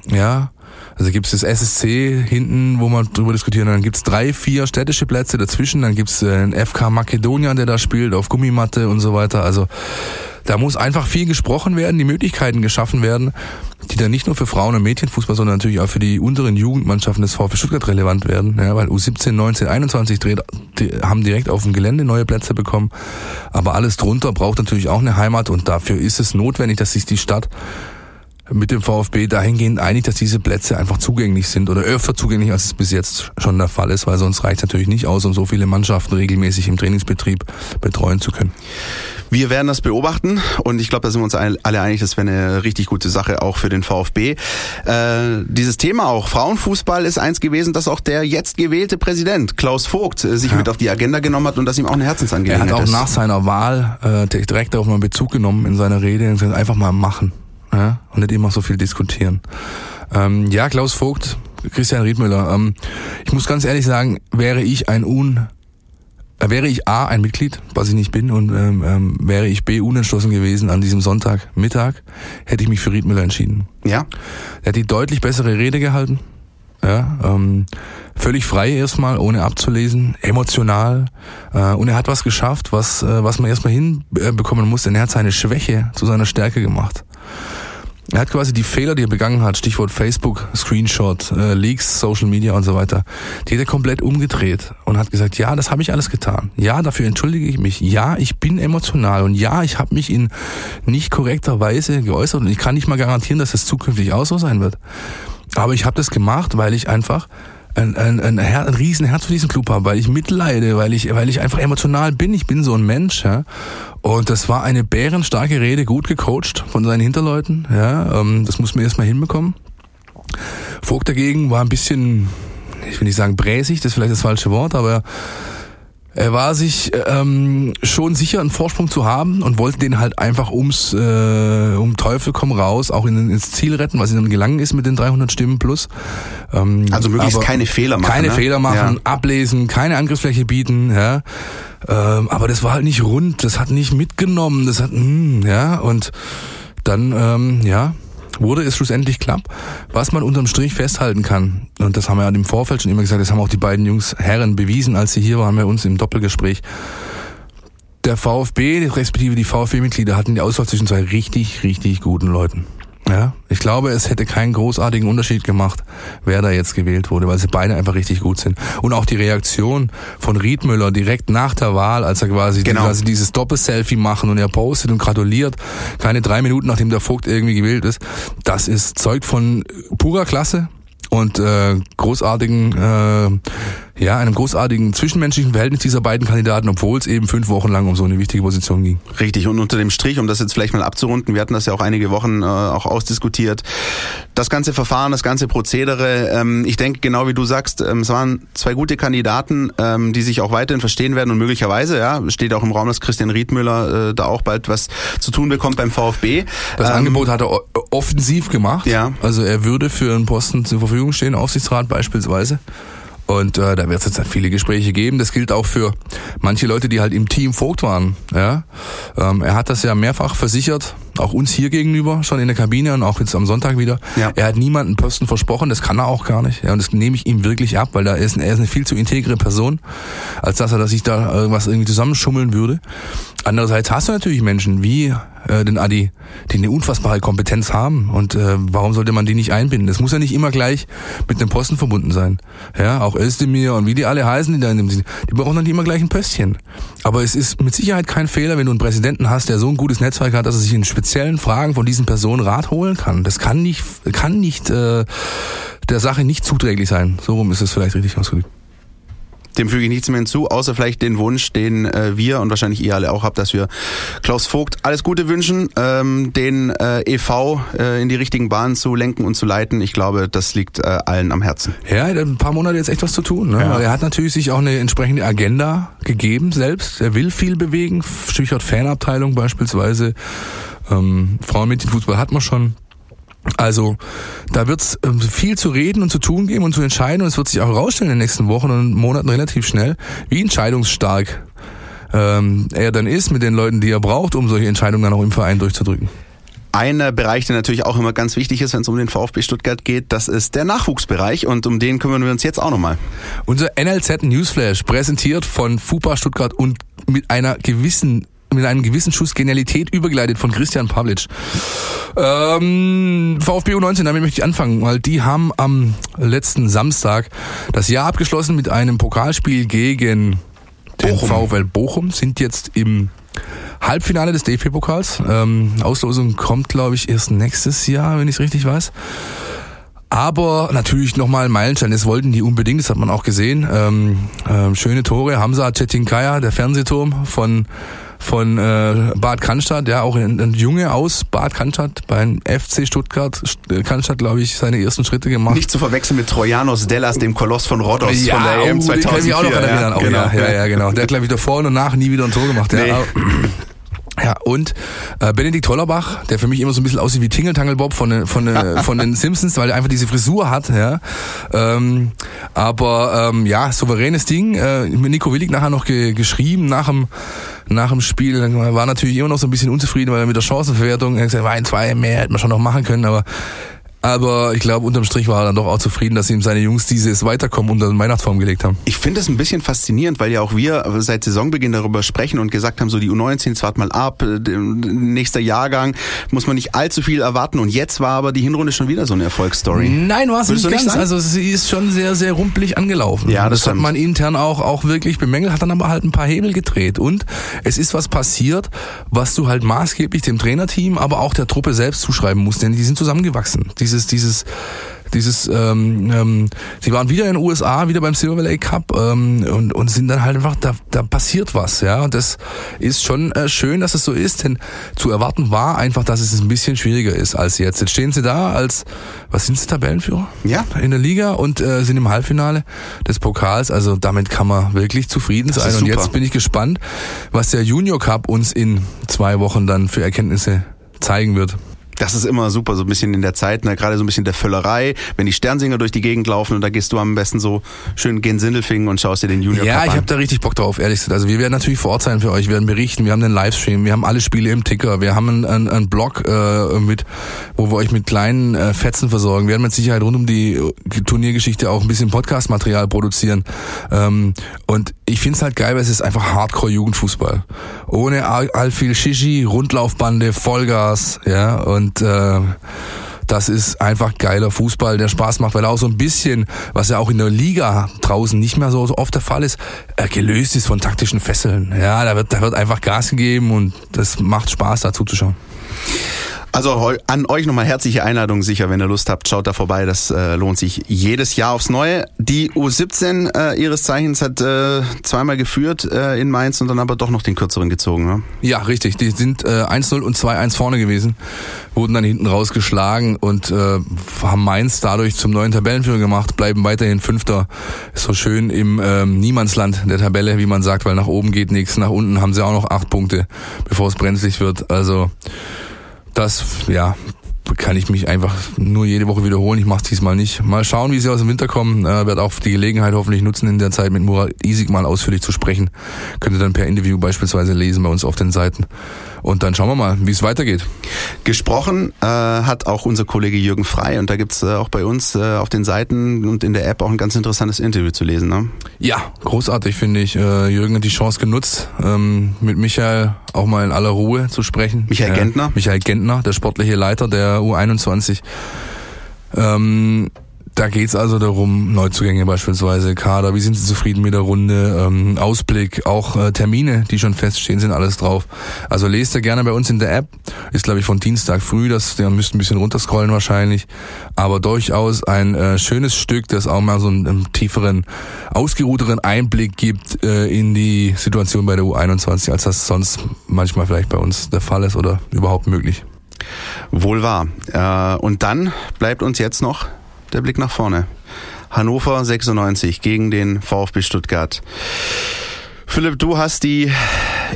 ja, also gibt es das SSC hinten, wo man drüber diskutieren, dann gibt es drei, vier städtische Plätze dazwischen, dann gibt es äh, einen FK Makedonien, der da spielt, auf Gummimatte und so weiter. Also da muss einfach viel gesprochen werden, die Möglichkeiten geschaffen werden, die dann nicht nur für Frauen- und Mädchenfußball, sondern natürlich auch für die unteren Jugendmannschaften des VfB Stuttgart relevant werden. Ja, weil U17, 19, 21 dreht, haben direkt auf dem Gelände neue Plätze bekommen. Aber alles drunter braucht natürlich auch eine Heimat und dafür ist es notwendig, dass sich die Stadt mit dem VfB dahingehend einig, dass diese Plätze einfach zugänglich sind oder öfter zugänglich, als es bis jetzt schon der Fall ist, weil sonst reicht es natürlich nicht aus, um so viele Mannschaften regelmäßig im Trainingsbetrieb betreuen zu können. Wir werden das beobachten und ich glaube, da sind wir uns alle einig, das wäre eine richtig gute Sache auch für den VfB. Äh, dieses Thema auch Frauenfußball ist eins gewesen, dass auch der jetzt gewählte Präsident Klaus Vogt äh, sich ja. mit auf die Agenda genommen hat und das ihm auch eine Herzensangelegenheit ist. Er hat auch ist. nach seiner Wahl äh, direkt darauf mal Bezug genommen in seiner Rede und gesagt, einfach mal machen ja, und nicht immer so viel diskutieren. Ähm, ja, Klaus Vogt, Christian Riedmüller. Ähm, ich muss ganz ehrlich sagen, wäre ich ein un äh, wäre ich A, ein Mitglied, was ich nicht bin, und ähm, ähm, wäre ich B, unentschlossen gewesen an diesem Sonntagmittag, hätte ich mich für Riedmüller entschieden. Ja. Er hat die deutlich bessere Rede gehalten. Ja, ähm, völlig frei erstmal, ohne abzulesen, emotional. Äh, und er hat was geschafft, was, äh, was man erstmal hinbekommen muss, denn er hat seine Schwäche zu seiner Stärke gemacht. Er hat quasi die Fehler, die er begangen hat, Stichwort Facebook, Screenshot, äh, Leaks, Social Media und so weiter, die hat er komplett umgedreht und hat gesagt, ja, das habe ich alles getan. Ja, dafür entschuldige ich mich. Ja, ich bin emotional und ja, ich habe mich in nicht korrekter Weise geäußert und ich kann nicht mal garantieren, dass das zukünftig auch so sein wird. Aber ich habe das gemacht, weil ich einfach ein, ein, ein, Her ein Riesenherz für diesen Club habe, weil ich mitleide, weil ich, weil ich einfach emotional bin. Ich bin so ein Mensch. Ja? Und das war eine bärenstarke Rede, gut gecoacht von seinen Hinterleuten. Ja? Ähm, das muss man erstmal hinbekommen. Vogt dagegen war ein bisschen, ich will nicht sagen bräsig, das ist vielleicht das falsche Wort, aber er war sich ähm, schon sicher, einen Vorsprung zu haben und wollte den halt einfach ums äh, um Teufel komm raus auch in, ins Ziel retten, was ihm dann gelangen ist mit den 300 Stimmen plus. Ähm, also möglichst keine Fehler machen. Keine ne? Fehler machen, ja. ablesen, keine Angriffsfläche bieten. Ja. Ähm, aber das war halt nicht rund, das hat nicht mitgenommen, das hat mh, ja und dann ähm, ja wurde es schlussendlich knapp. Was man unterm Strich festhalten kann, und das haben wir ja im Vorfeld schon immer gesagt, das haben auch die beiden Jungs Herren bewiesen, als sie hier waren bei uns im Doppelgespräch. Der VfB, respektive die VfB-Mitglieder, hatten die Auswahl zwischen zwei richtig, richtig guten Leuten. Ja, ich glaube, es hätte keinen großartigen Unterschied gemacht, wer da jetzt gewählt wurde, weil sie beide einfach richtig gut sind. Und auch die Reaktion von Riedmüller direkt nach der Wahl, als er quasi, genau. quasi dieses Doppelselfie machen und er postet und gratuliert, keine drei Minuten nachdem der Vogt irgendwie gewählt ist, das ist zeugt von purer Klasse und äh, großartigen, äh, ja, einem großartigen zwischenmenschlichen Verhältnis dieser beiden Kandidaten, obwohl es eben fünf Wochen lang um so eine wichtige Position ging. Richtig, und unter dem Strich, um das jetzt vielleicht mal abzurunden, wir hatten das ja auch einige Wochen äh, auch ausdiskutiert, das ganze Verfahren, das ganze Prozedere, ähm, ich denke genau wie du sagst, ähm, es waren zwei gute Kandidaten, ähm, die sich auch weiterhin verstehen werden und möglicherweise, ja, steht auch im Raum, dass Christian Riedmüller äh, da auch bald was zu tun bekommt beim VfB. Das ähm, Angebot hat er offensiv gemacht, ja. also er würde für einen Posten zur Verfügung Verfügung stehen, Aufsichtsrat beispielsweise. Und äh, da wird es jetzt halt viele Gespräche geben. Das gilt auch für manche Leute, die halt im Team Vogt waren. Ja? Ähm, er hat das ja mehrfach versichert, auch uns hier gegenüber, schon in der Kabine und auch jetzt am Sonntag wieder. Ja. Er hat niemanden Posten versprochen, das kann er auch gar nicht. Ja, und das nehme ich ihm wirklich ab, weil da ist, er ist eine viel zu integre Person, als dass er dass sich da irgendwas irgendwie zusammenschummeln würde. Andererseits hast du natürlich Menschen wie äh, den Adi, die eine unfassbare Kompetenz haben. Und äh, warum sollte man die nicht einbinden? Das muss ja nicht immer gleich mit dem Posten verbunden sein. Ja, auch Özdemir und wie die alle heißen, die da in dem die brauchen dann nicht immer gleich ein Pöstchen. Aber es ist mit Sicherheit kein Fehler, wenn du einen Präsidenten hast, der so ein gutes Netzwerk hat, dass er sich in speziellen Fragen von diesen Personen Rat holen kann. Das kann nicht, kann nicht äh, der Sache nicht zuträglich sein. So rum ist es vielleicht richtig ausgedrückt. Dem füge ich nichts mehr hinzu, außer vielleicht den Wunsch, den äh, wir und wahrscheinlich ihr alle auch habt, dass wir Klaus Vogt alles Gute wünschen, ähm, den äh, EV äh, in die richtigen Bahnen zu lenken und zu leiten. Ich glaube, das liegt äh, allen am Herzen. Ja, er hat ein paar Monate jetzt echt was zu tun. Ne? Ja. Er hat natürlich sich auch eine entsprechende Agenda gegeben selbst. Er will viel bewegen. Stichwort Fanabteilung beispielsweise. Ähm, Frauenmädchenfußball hat man schon. Also da wird es viel zu reden und zu tun geben und zu entscheiden und es wird sich auch herausstellen in den nächsten Wochen und Monaten relativ schnell, wie entscheidungsstark ähm, er dann ist mit den Leuten, die er braucht, um solche Entscheidungen dann auch im Verein durchzudrücken. Einer Bereich, der natürlich auch immer ganz wichtig ist, wenn es um den VfB Stuttgart geht, das ist der Nachwuchsbereich und um den kümmern wir uns jetzt auch nochmal. Unser NLZ Newsflash präsentiert von FUPA Stuttgart und mit einer gewissen mit einem gewissen Schuss Genialität übergeleitet von Christian Pavlic. Ähm, VfB U19, damit möchte ich anfangen, weil die haben am letzten Samstag das Jahr abgeschlossen mit einem Pokalspiel gegen den Bochum. VfL Bochum, sind jetzt im Halbfinale des DFB-Pokals. Ähm, Auslosung kommt, glaube ich, erst nächstes Jahr, wenn ich es richtig weiß. Aber natürlich nochmal ein Meilenstein. Das wollten die unbedingt, das hat man auch gesehen. Ähm, ähm, schöne Tore. Hamza Cetinkaya, der Fernsehturm von von äh, Bad Cannstatt, ja auch ein, ein Junge aus Bad Cannstatt beim FC Stuttgart, St- Cannstatt, glaube ich, seine ersten Schritte gemacht. Nicht zu verwechseln mit Trojanos Dellas, dem Koloss von Rhodos von der EM oh, den kann ich mich 2004. auch noch erinnern. Oh, genau. ja, ja, ja, genau. Der hat, glaube ich, davor und nach nie wieder ein Tor gemacht. Ja, Nee. Ja, und äh, Benedikt Hollerbach, der für mich immer so ein bisschen aussieht wie Tingle Bob von, den- von, von den Simpsons, weil er einfach diese Frisur hat. Ja. Ähm, aber ähm, ja, souveränes Ding. Äh, mit Nico Willig nachher noch ge geschrieben nach dem, nach dem Spiel. Er war natürlich immer noch so ein bisschen unzufrieden, weil er mit der Chancenverwertung, er hat gesagt, war ein, zwei mehr hätte man schon noch machen können, aber aber ich glaube, unterm Strich war er dann doch auch zufrieden, dass ihm seine Jungs dieses Weiterkommen unter den Weihnachtsbaum gelegt haben. Ich finde es ein bisschen faszinierend, weil ja auch wir seit Saisonbeginn darüber sprechen und gesagt haben, so die U19, jetzt wart mal ab, äh, nächster Jahrgang, muss man nicht allzu viel erwarten. Und jetzt war aber die Hinrunde schon wieder so eine Erfolgsstory. Nein, war es nicht nicht ganz. sagen? also sie ist schon sehr, sehr rumpelig angelaufen. Ja, das das hat man intern auch, auch wirklich bemängelt, hat dann aber halt ein paar Hebel gedreht. Und es ist was passiert, was du halt maßgeblich dem Trainerteam, aber auch der Truppe selbst zuschreiben musst, denn die sind zusammengewachsen. Dieses, dieses, dieses, ähm, ähm, sie waren wieder in den USA, wieder beim Silver Valley Cup ähm, und, und sind dann halt einfach, da, da passiert was, ja. Und das ist schon äh, schön, dass es so ist, denn zu erwarten war einfach, dass es ein bisschen schwieriger ist als jetzt. Jetzt stehen sie da als, was sind sie, Tabellenführer? Ja. In der Liga und äh, sind im Halbfinale des Pokals. Also damit kann man wirklich zufrieden Das sein. Und jetzt bin ich gespannt, was der Junior Cup uns in zwei Wochen dann für Erkenntnisse zeigen wird. Das ist immer super, so ein bisschen in der Zeit, ne? gerade so ein bisschen der Völlerei, wenn die Sternsinger durch die Gegend laufen und da gehst du am besten so schön gen Sindelfingen und schaust dir den Junior Ja, ich habe da richtig Bock drauf, ehrlich gesagt. Also wir werden natürlich vor Ort sein für euch, wir werden berichten, wir haben den Livestream, wir haben alle Spiele im Ticker, wir haben einen, einen, einen Blog äh, mit, wo wir euch mit kleinen äh, Fetzen versorgen. Wir werden mit Sicherheit rund um die Turniergeschichte auch ein bisschen Podcast-Material produzieren. Ähm, und ich find's halt geil, weil es ist einfach Hardcore-Jugendfußball. Ohne all, all viel Shishi, Rundlaufbande, Vollgas, ja, und äh, das ist einfach geiler Fußball, der Spaß macht, weil auch so ein bisschen, was ja auch in der Liga draußen nicht mehr so, oft der Fall ist, äh, gelöst ist von taktischen Fesseln. Ja, da wird, da wird einfach Gas gegeben und das macht Spaß, dazu zu schauen. Also an euch nochmal herzliche Einladung, sicher, wenn ihr Lust habt, schaut da vorbei, das äh, lohnt sich jedes Jahr aufs Neue. Die U17 äh, ihres Zeichens hat äh, zweimal geführt äh, in Mainz und dann aber doch noch den kürzeren gezogen. Ne? Ja, richtig. Die sind äh, 1-0 und 2-1 vorne gewesen, wurden dann hinten rausgeschlagen und äh, haben Mainz dadurch zum neuen Tabellenführer gemacht, bleiben weiterhin Fünfter. Ist so schön im ähm, Niemandsland der Tabelle, wie man sagt, weil nach oben geht nichts, nach unten haben sie auch noch acht Punkte, bevor es brenzlig wird. Also das, ja, kann ich mich einfach nur jede Woche wiederholen. Ich mache es diesmal nicht. Mal schauen, wie sie aus dem Winter kommen. Äh, werde auch die Gelegenheit hoffentlich nutzen, in der Zeit mit Murat Isig mal ausführlich zu sprechen. Könnt ihr dann per Interview beispielsweise lesen bei uns auf den Seiten. Und dann schauen wir mal, wie es weitergeht. Gesprochen äh, hat auch unser Kollege Jürgen Frei und da gibt's äh, auch bei uns äh, auf den Seiten und in der App auch ein ganz interessantes Interview zu lesen. Ne? Ja, großartig finde ich. Äh, Jürgen hat die Chance genutzt, ähm, mit Michael auch mal in aller Ruhe zu sprechen. Michael Äh, Gentner? Michael Gentner, der sportliche Leiter der U21. Ähm, da geht's also darum, Neuzugänge beispielsweise, Kader, wie sind Sie zufrieden mit der Runde, ähm, Ausblick, auch äh, Termine, die schon feststehen, sind alles drauf. Also lest ihr gerne bei uns in der App, ist glaube ich von Dienstag früh, das der müsst ein bisschen runterscrollen wahrscheinlich, aber durchaus ein äh, schönes Stück, das auch mal so einen, einen tieferen, ausgeruhteren Einblick gibt äh, in die Situation bei der U21, als das sonst manchmal vielleicht bei uns der Fall ist oder überhaupt möglich. Wohl wahr. Äh, und dann bleibt uns jetzt noch der Blick nach vorne. Hannover 96 gegen den VfB Stuttgart. Philipp, du hast die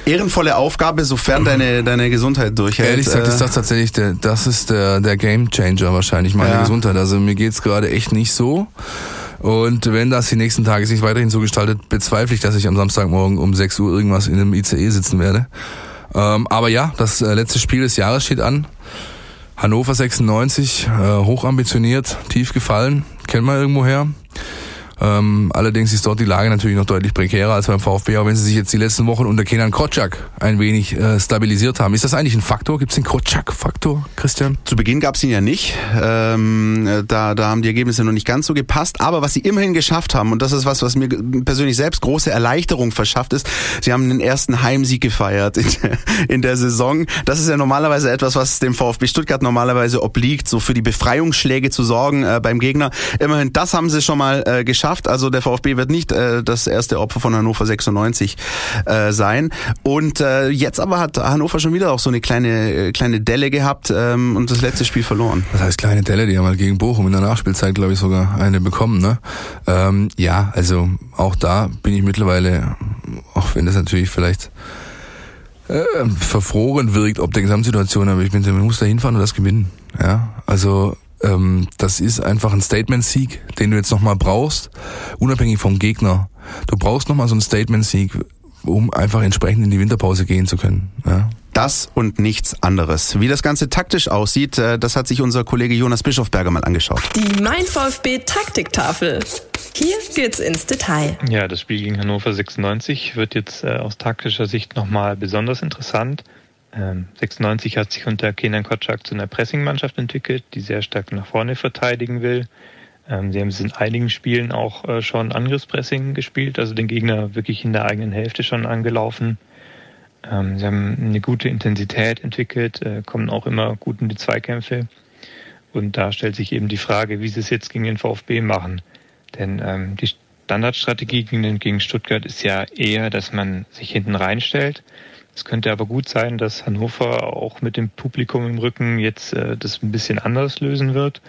ehrenvolle Aufgabe, sofern deine, deine Gesundheit durchhält. Ehrlich gesagt ist äh, das tatsächlich der, das ist der, der Game Changer wahrscheinlich, meine Ja. Gesundheit. Also mir geht's gerade echt nicht so. Und wenn das die nächsten Tage sich weiterhin so gestaltet, bezweifle ich, dass ich am Samstagmorgen um 6 Uhr irgendwas in einem ICE sitzen werde. Ähm, aber ja, das äh, letzte Spiel des Jahres steht an. Hannover 96, äh, hochambitioniert, tief gefallen, kennen wir irgendwoher. Ähm, allerdings ist dort die Lage natürlich noch deutlich prekärer als beim VfB, auch wenn sie sich jetzt die letzten Wochen unter Kenan Kotschak ein wenig äh, stabilisiert haben. Ist das eigentlich ein Faktor? Gibt es den Kotschak-Faktor, Christian? Zu Beginn gab es ihn ja nicht. Ähm, äh, da, da haben die Ergebnisse noch nicht ganz so gepasst. Aber was sie immerhin geschafft haben, und das ist was, was mir persönlich selbst große Erleichterung verschafft ist, sie haben den ersten Heimsieg gefeiert in der, in der Saison. Das ist ja normalerweise etwas, was dem VfB Stuttgart normalerweise obliegt, so für die Befreiungsschläge zu sorgen äh, beim Gegner. Immerhin, das haben sie schon mal äh, geschafft. Also der VfB wird nicht äh, das erste Opfer von Hannover 96 äh, sein. Und äh, jetzt aber hat Hannover schon wieder auch so eine kleine, äh, kleine Delle gehabt ähm, und das letzte Spiel verloren. Das heißt kleine Delle, die haben halt gegen Bochum in der Nachspielzeit, glaube ich, sogar eine bekommen. Ne? Ähm, ja, also auch da bin ich mittlerweile, auch wenn das natürlich vielleicht äh, verfroren wirkt, ob der Gesamtsituation, aber ich bin, man muss da hinfahren und das gewinnen. Ja, also ähm, das ist einfach ein Statement-Sieg, den du jetzt nochmal brauchst, unabhängig vom Gegner. Du brauchst nochmal so einen Statement-Sieg, um einfach entsprechend in die Winterpause gehen zu können. Ja. Das und nichts anderes. Wie das Ganze taktisch aussieht, äh, das hat sich unser Kollege Jonas Bischofberger mal angeschaut. Die Mein VfB Taktiktafel. Hier geht's ins Detail. Ja, das Spiel gegen Hannover 96 wird jetzt äh, aus taktischer Sicht nochmal besonders interessant. Ähm, 96 hat sich unter Kenan Kotschak zu einer Pressingmannschaft entwickelt, die sehr stark nach vorne verteidigen will. Ähm, sie haben es in einigen Spielen auch äh, schon Angriffspressing gespielt, also den Gegner wirklich in der eigenen Hälfte schon angelaufen. Ähm, sie haben eine gute Intensität entwickelt, äh, kommen auch immer gut in die Zweikämpfe. Und da stellt sich eben die Frage, wie sie es jetzt gegen den VfB machen. Denn ähm, die Standardstrategie gegen Stuttgart ist ja eher, dass man sich hinten reinstellt. Es könnte aber gut sein, dass Hannover auch mit dem Publikum im Rücken jetzt äh, das ein bisschen anders lösen wird,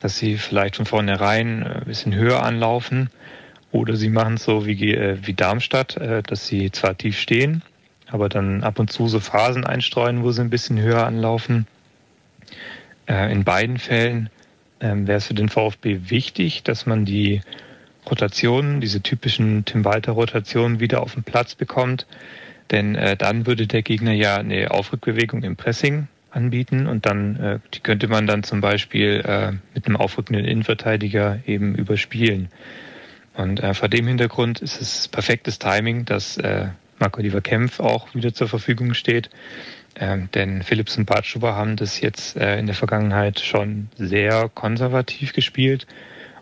dass sie vielleicht von vornherein äh, ein bisschen höher anlaufen oder sie machen es so wie, äh, wie Darmstadt, äh, dass sie zwar tief stehen, aber dann ab und zu so Phasen einstreuen, wo sie ein bisschen höher anlaufen. Äh, in beiden Fällen ähm, wäre es für den VfB wichtig, dass man die Rotationen, diese typischen Tim Walter Rotationen wieder auf den Platz bekommt. Denn äh, dann würde der Gegner ja eine Aufrückbewegung im Pressing anbieten und dann äh, die könnte man dann zum Beispiel äh, mit einem aufrückenden Innenverteidiger eben überspielen. Und äh, vor dem Hintergrund ist es perfektes Timing, dass äh, Marco-Oliver Kempf auch wieder zur Verfügung steht. Ähm, denn Philips und Bartschuber haben das jetzt äh, in der Vergangenheit schon sehr konservativ gespielt.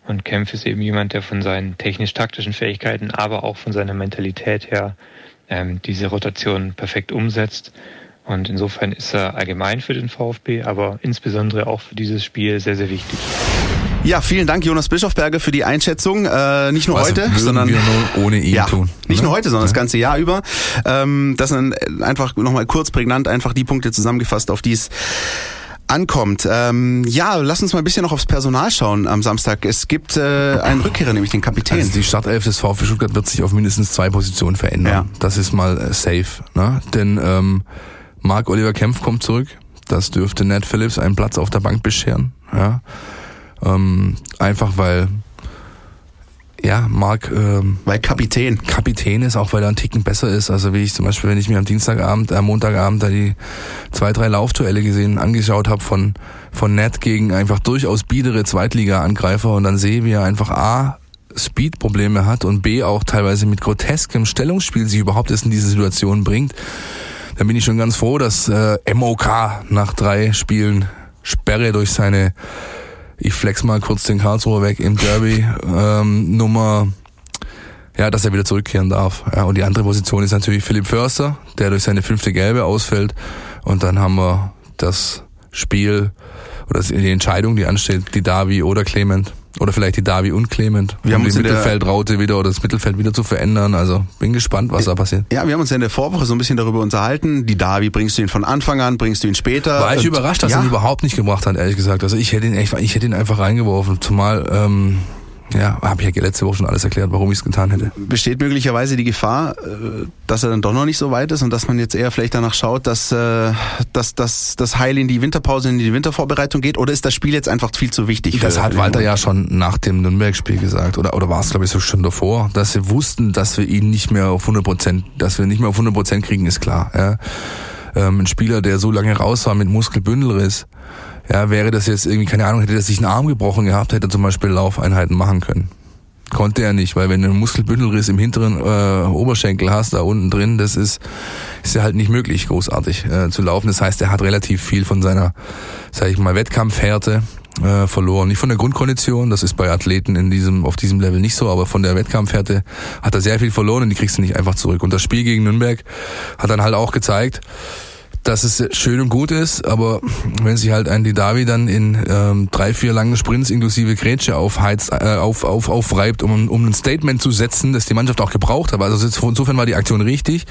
Und Kempf ist eben jemand, der von seinen technisch-taktischen Fähigkeiten, aber auch von seiner Mentalität her ähm, diese Rotation perfekt umsetzt. Und insofern ist er allgemein für den VfB, aber insbesondere auch für dieses Spiel sehr, sehr wichtig. Ja, vielen Dank, Jonas Bischofberger, für die Einschätzung. Äh, nicht nur Was heute, sondern wir nur ohne ihn ja, tun. nicht ne? nur heute, sondern das Ja. ganze Jahr über. Ähm, das sind einfach nochmal kurz prägnant, einfach die Punkte zusammengefasst, auf die es ankommt. Ähm, ja, lass uns mal ein bisschen noch aufs Personal schauen am Samstag. Es gibt äh, einen Rückkehrer, nämlich den Kapitän. Also die Startelf des VfB Stuttgart wird sich auf mindestens zwei Positionen verändern. Ja. Das ist mal äh, safe. Ne? Denn ähm, Marc Oliver Kempf kommt zurück. Das dürfte Ned Phillips einen Platz auf der Bank bescheren. Ja? Ähm, einfach weil ja, Marc, ähm, weil Kapitän. Kapitän ist, auch weil er ein Ticken besser ist. Also wie ich zum Beispiel, wenn ich mir am Dienstagabend, am äh, Montagabend da die zwei, drei Laufduelle gesehen, angeschaut habe von, von Ned gegen einfach durchaus biedere Zweitliga-Angreifer und dann sehe, wie er einfach A, Speed-Probleme hat und B, auch teilweise mit groteskem Stellungsspiel sich überhaupt erst in diese Situation bringt, dann bin ich schon ganz froh, dass äh, MOK nach drei Spielen Sperre durch seine ich flex mal kurz den Karlsruher weg im Derby, ähm, Nummer, ja, dass er wieder zurückkehren darf. Ja, und die andere Position ist natürlich Philipp Förster, der durch seine fünfte Gelbe ausfällt. Und dann haben wir das Spiel oder die Entscheidung, die ansteht, die Davi oder Clement. Oder vielleicht die Davi und Clement, wir um haben die Mittelfeldraute wieder oder das Mittelfeld wieder zu verändern. Also bin gespannt, was da passiert. Ja, wir haben uns ja in der Vorwoche so ein bisschen darüber unterhalten. Die Davi, bringst du ihn von Anfang an, bringst du ihn später? War ich überrascht, dass ja. er ihn überhaupt nicht gebracht hat, ehrlich gesagt. Also ich hätte ihn echt, ich hätte ihn einfach reingeworfen. Zumal ähm, ja, habe ich ja letzte Woche schon alles erklärt, warum ich es getan hätte. Besteht möglicherweise die Gefahr, äh, dass er dann doch noch nicht so weit ist und dass man jetzt eher vielleicht danach schaut, dass, äh, dass, dass das Heil in die Winterpause, in die Wintervorbereitung geht? Oder ist das Spiel jetzt einfach viel zu wichtig? Das hat Walter ja schon nach dem Nürnberg-Spiel gesagt. Oder, oder war es, glaube ich, so schon davor, dass sie wussten, dass wir ihn nicht mehr auf 100 Prozent, dass wir nicht mehr auf 100 Prozent kriegen, ist klar. Ja. Ähm, ein Spieler, der so lange raus war mit Muskelbündelriss, ja, wäre das jetzt irgendwie, keine Ahnung, hätte er sich einen Arm gebrochen gehabt, hätte er zum Beispiel Laufeinheiten machen können. Konnte er nicht, weil wenn du einen Muskelbündelriss im hinteren äh, Oberschenkel hast, da unten drin, das ist, ist ja halt nicht möglich, großartig äh, zu laufen. Das heißt, er hat relativ viel von seiner, sag ich mal, Wettkampfhärte äh, verloren. Nicht von der Grundkondition, das ist bei Athleten in diesem, auf diesem Level nicht so, aber von der Wettkampfhärte hat er sehr viel verloren und die kriegst du nicht einfach zurück. Und das Spiel gegen Nürnberg hat dann halt auch gezeigt, dass es schön und gut ist, aber wenn sich halt ein Didavi dann in ähm, drei, vier langen Sprints inklusive Grätsche aufheizt, äh, auf, auf, aufreibt, um, um ein Statement zu setzen, das die Mannschaft auch gebraucht hat. Also insofern war die Aktion richtig,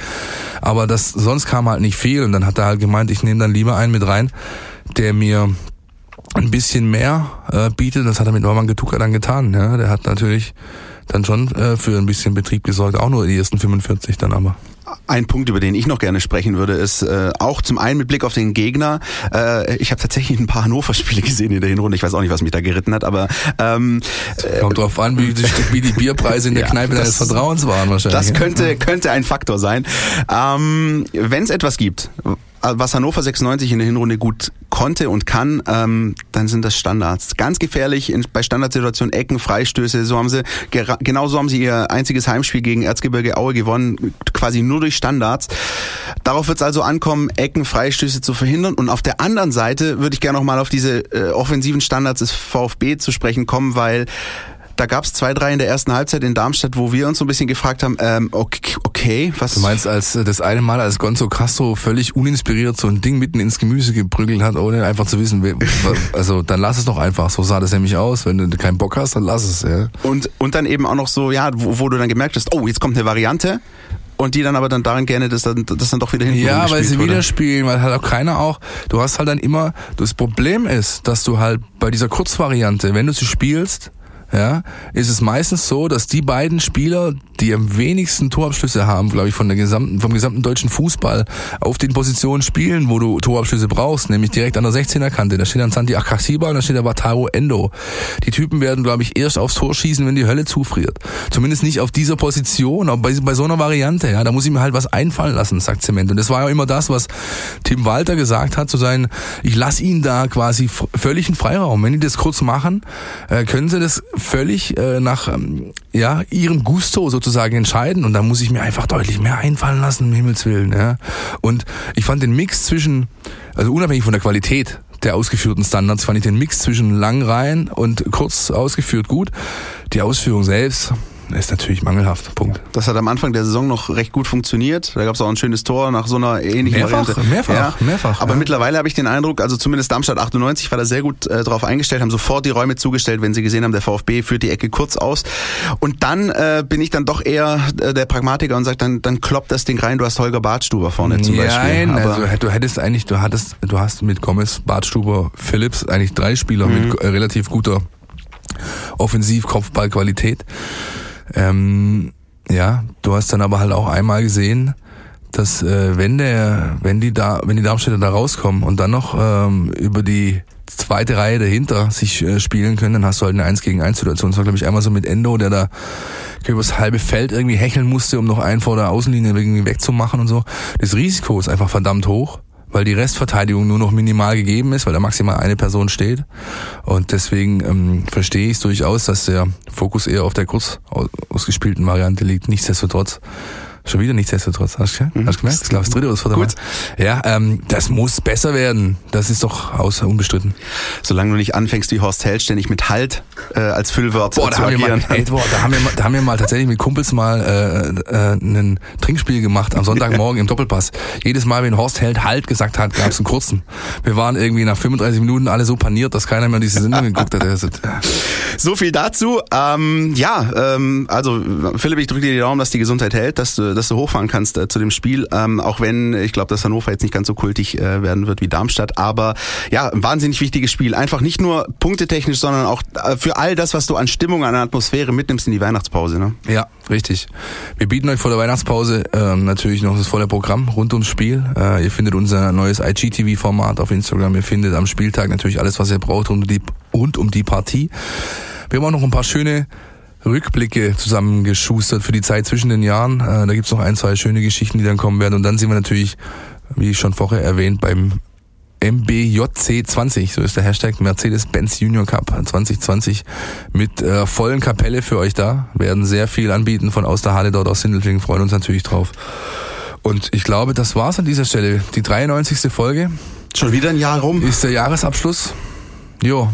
aber das sonst kam halt nicht viel und dann hat er halt gemeint, ich nehme dann lieber einen mit rein, der mir ein bisschen mehr äh, bietet. Das hat er mit Norman Getuka dann getan. Ja? Der hat natürlich dann schon äh, für ein bisschen Betrieb gesorgt, auch nur die ersten 45 dann aber. Ein Punkt, über den ich noch gerne sprechen würde, ist äh, auch zum einen mit Blick auf den Gegner. Äh, ich habe tatsächlich ein paar Hannover-Spiele gesehen in der Hinrunde. Ich weiß auch nicht, was mich da geritten hat, aber ähm, kommt drauf an, wie die, wie die Bierpreise in der ja, Kneipe deines Vertrauens waren wahrscheinlich. Das könnte könnte ein Faktor sein. Ähm, Wenn es etwas gibt, äh, was Hannover 96 in der Hinrunde gut konnte und kann, ähm, dann sind das Standards. Ganz gefährlich in, bei Standardsituationen, Ecken, Freistöße. So haben sie genauso haben sie ihr einziges Heimspiel gegen Erzgebirge Aue gewonnen, quasi nur durch Standards. Darauf wird es also ankommen, Ecken, Freistöße zu verhindern. Und auf der anderen Seite würde ich gerne noch mal auf diese äh, offensiven Standards des VfB zu sprechen kommen, weil da gab es zwei, drei in der ersten Halbzeit in Darmstadt, wo wir uns so ein bisschen gefragt haben, ähm, okay, okay, was... Du meinst, als äh, das eine Mal, als Gonzo Castro völlig uninspiriert so ein Ding mitten ins Gemüse geprügelt hat, ohne einfach zu wissen, also dann lass es doch einfach. So sah das nämlich aus. Wenn du keinen Bock hast, dann lass es. Ja. Und, und dann eben auch noch so, ja, wo, wo du dann gemerkt hast, oh, jetzt kommt eine Variante und die dann aber dann darin gerne das dann, das dann doch wieder hinten Ja, weil sie wurde. wieder spielen, weil halt auch keiner auch, du hast halt dann immer, das Problem ist, dass du halt bei dieser Kurzvariante, wenn du sie spielst, ja, ist es meistens so, dass die beiden Spieler, die am wenigsten Torabschlüsse haben, glaube ich, von der gesamten, vom gesamten deutschen Fußball, auf den Positionen spielen, wo du Torabschlüsse brauchst, nämlich direkt an der 16er Kante. Da steht dann Santi Akasiba und da steht der Wataru Endo. Die Typen werden, glaube ich, erst aufs Tor schießen, wenn die Hölle zufriert. Zumindest nicht auf dieser Position, aber bei, bei so einer Variante, ja, da muss ich mir halt was einfallen lassen, sagt Zement. Und das war ja immer das, was Tim Walter gesagt hat, zu sein, ich lasse ihn da quasi völligen Freiraum. Wenn die das kurz machen, äh, können sie das völlig äh, nach ähm, ja, ihrem Gusto sozusagen entscheiden und da muss ich mir einfach deutlich mehr einfallen lassen, um Himmels Willen. Ja. Und ich fand den Mix zwischen, also unabhängig von der Qualität der ausgeführten Standards, fand ich den Mix zwischen lang rein und kurz ausgeführt gut. Die Ausführung selbst, ist natürlich mangelhaft. Punkt. Das hat am Anfang der Saison noch recht gut funktioniert. Da gab es auch ein schönes Tor nach so einer ähnlichen mehrfach, Variante. Mehrfach, ja. mehrfach. Aber ja. mittlerweile habe ich den Eindruck, also zumindest Darmstadt 98 war da sehr gut äh, drauf eingestellt, haben sofort die Räume zugestellt, wenn sie gesehen haben, der VfB führt die Ecke kurz aus. Und dann äh, bin ich dann doch eher äh, der Pragmatiker und sage, dann, dann kloppt das Ding rein, du hast Holger Bartstuber vorne zum Beispiel. Nein, also du hättest eigentlich, du hattest, du hast mit Gomez, Bartstuber, Phillips eigentlich drei Spieler mhm. mit relativ guter Offensiv-Kopfballqualität. Ähm, ja, du hast dann aber halt auch einmal gesehen, dass äh, wenn der, wenn die da, wenn die Darmstädter da rauskommen und dann noch ähm, über die zweite Reihe dahinter sich äh, spielen können, dann hast du halt eine 1 gegen 1 Situation. Das war, glaube ich, einmal so mit Endo, der da über das halbe Feld irgendwie hecheln musste, um noch einen vor der Außenlinie irgendwie wegzumachen und so. Das Risiko ist einfach verdammt hoch weil die Restverteidigung nur noch minimal gegeben ist, weil da maximal eine Person steht. Und deswegen ähm, verstehe ich es durchaus, dass der Fokus eher auf der kurz ausgespielten Variante liegt. Nichtsdestotrotz Schon wieder nichtsdestotrotz. Hast du, mhm. hast du gemerkt? Ich glaube, das dritte oder das vierte Gut. Mal. Ja, ähm, das muss besser werden. Das ist doch außer unbestritten. Solange du nicht anfängst, wie Horst Held ständig mit Halt äh, als Füllwort boah, zu agieren. Mal, ey, boah, da haben wir mal, da haben wir mal tatsächlich mit Kumpels mal äh, äh, ein Trinkspiel gemacht am Sonntagmorgen im Doppelpass. Jedes Mal, wenn Horst Held Halt gesagt hat, gab es einen kurzen. Wir waren irgendwie nach 35 Minuten alle so paniert, dass keiner mehr diese Sendung geguckt hat. So viel dazu. Ähm, ja, ähm, also Philipp, ich drücke dir die Daumen, dass die Gesundheit hält, dass du dass du hochfahren kannst äh, zu dem Spiel. Ähm, auch wenn ich glaube, dass Hannover jetzt nicht ganz so kultig äh, werden wird wie Darmstadt. Aber ja, ein wahnsinnig wichtiges Spiel. Einfach nicht nur punktetechnisch, sondern auch äh, für all das, was du an Stimmung, an Atmosphäre mitnimmst in die Weihnachtspause. Ne? Ja, richtig. Wir bieten euch vor der Weihnachtspause ähm, natürlich noch das volle Programm rund ums Spiel. Äh, ihr findet unser neues IGTV-Format auf Instagram. Ihr findet am Spieltag natürlich alles, was ihr braucht rund um die, rund um die Partie. Wir haben auch noch ein paar schöne Rückblicke zusammengeschustert für die Zeit zwischen den Jahren. Äh, da gibt's noch ein, zwei schöne Geschichten, die dann kommen werden. Und dann sind wir natürlich, wie schon vorher erwähnt, beim MBJC 20, so ist der Hashtag Mercedes-Benz Junior Cup 2020 mit äh, vollen Kapelle für euch da. Werden sehr viel anbieten von aus der Halle dort aus Sindelfingen, freuen uns natürlich drauf. Und ich glaube, das war's an dieser Stelle. Die 93. Folge. Schon wieder ein Jahr rum. Ist der Jahresabschluss. Jo,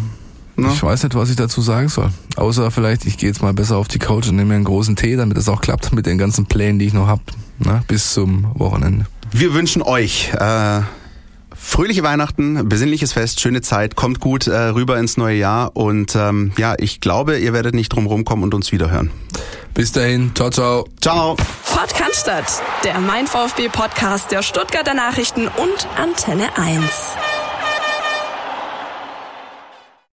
Ne? Ich weiß nicht, was ich dazu sagen soll. Außer vielleicht, ich gehe jetzt mal besser auf die Couch und nehme mir einen großen Tee, damit es auch klappt mit den ganzen Plänen, die ich noch habe, ne? bis zum Wochenende. Wir wünschen euch äh, fröhliche Weihnachten, besinnliches Fest, schöne Zeit, kommt gut äh, rüber ins neue Jahr und ähm, ja, ich glaube, ihr werdet nicht drum rumkommen und uns wiederhören. Bis dahin, ciao, ciao. Ciao. Podcast, der Mein VfB Podcast der Stuttgarter Nachrichten und Antenne 1.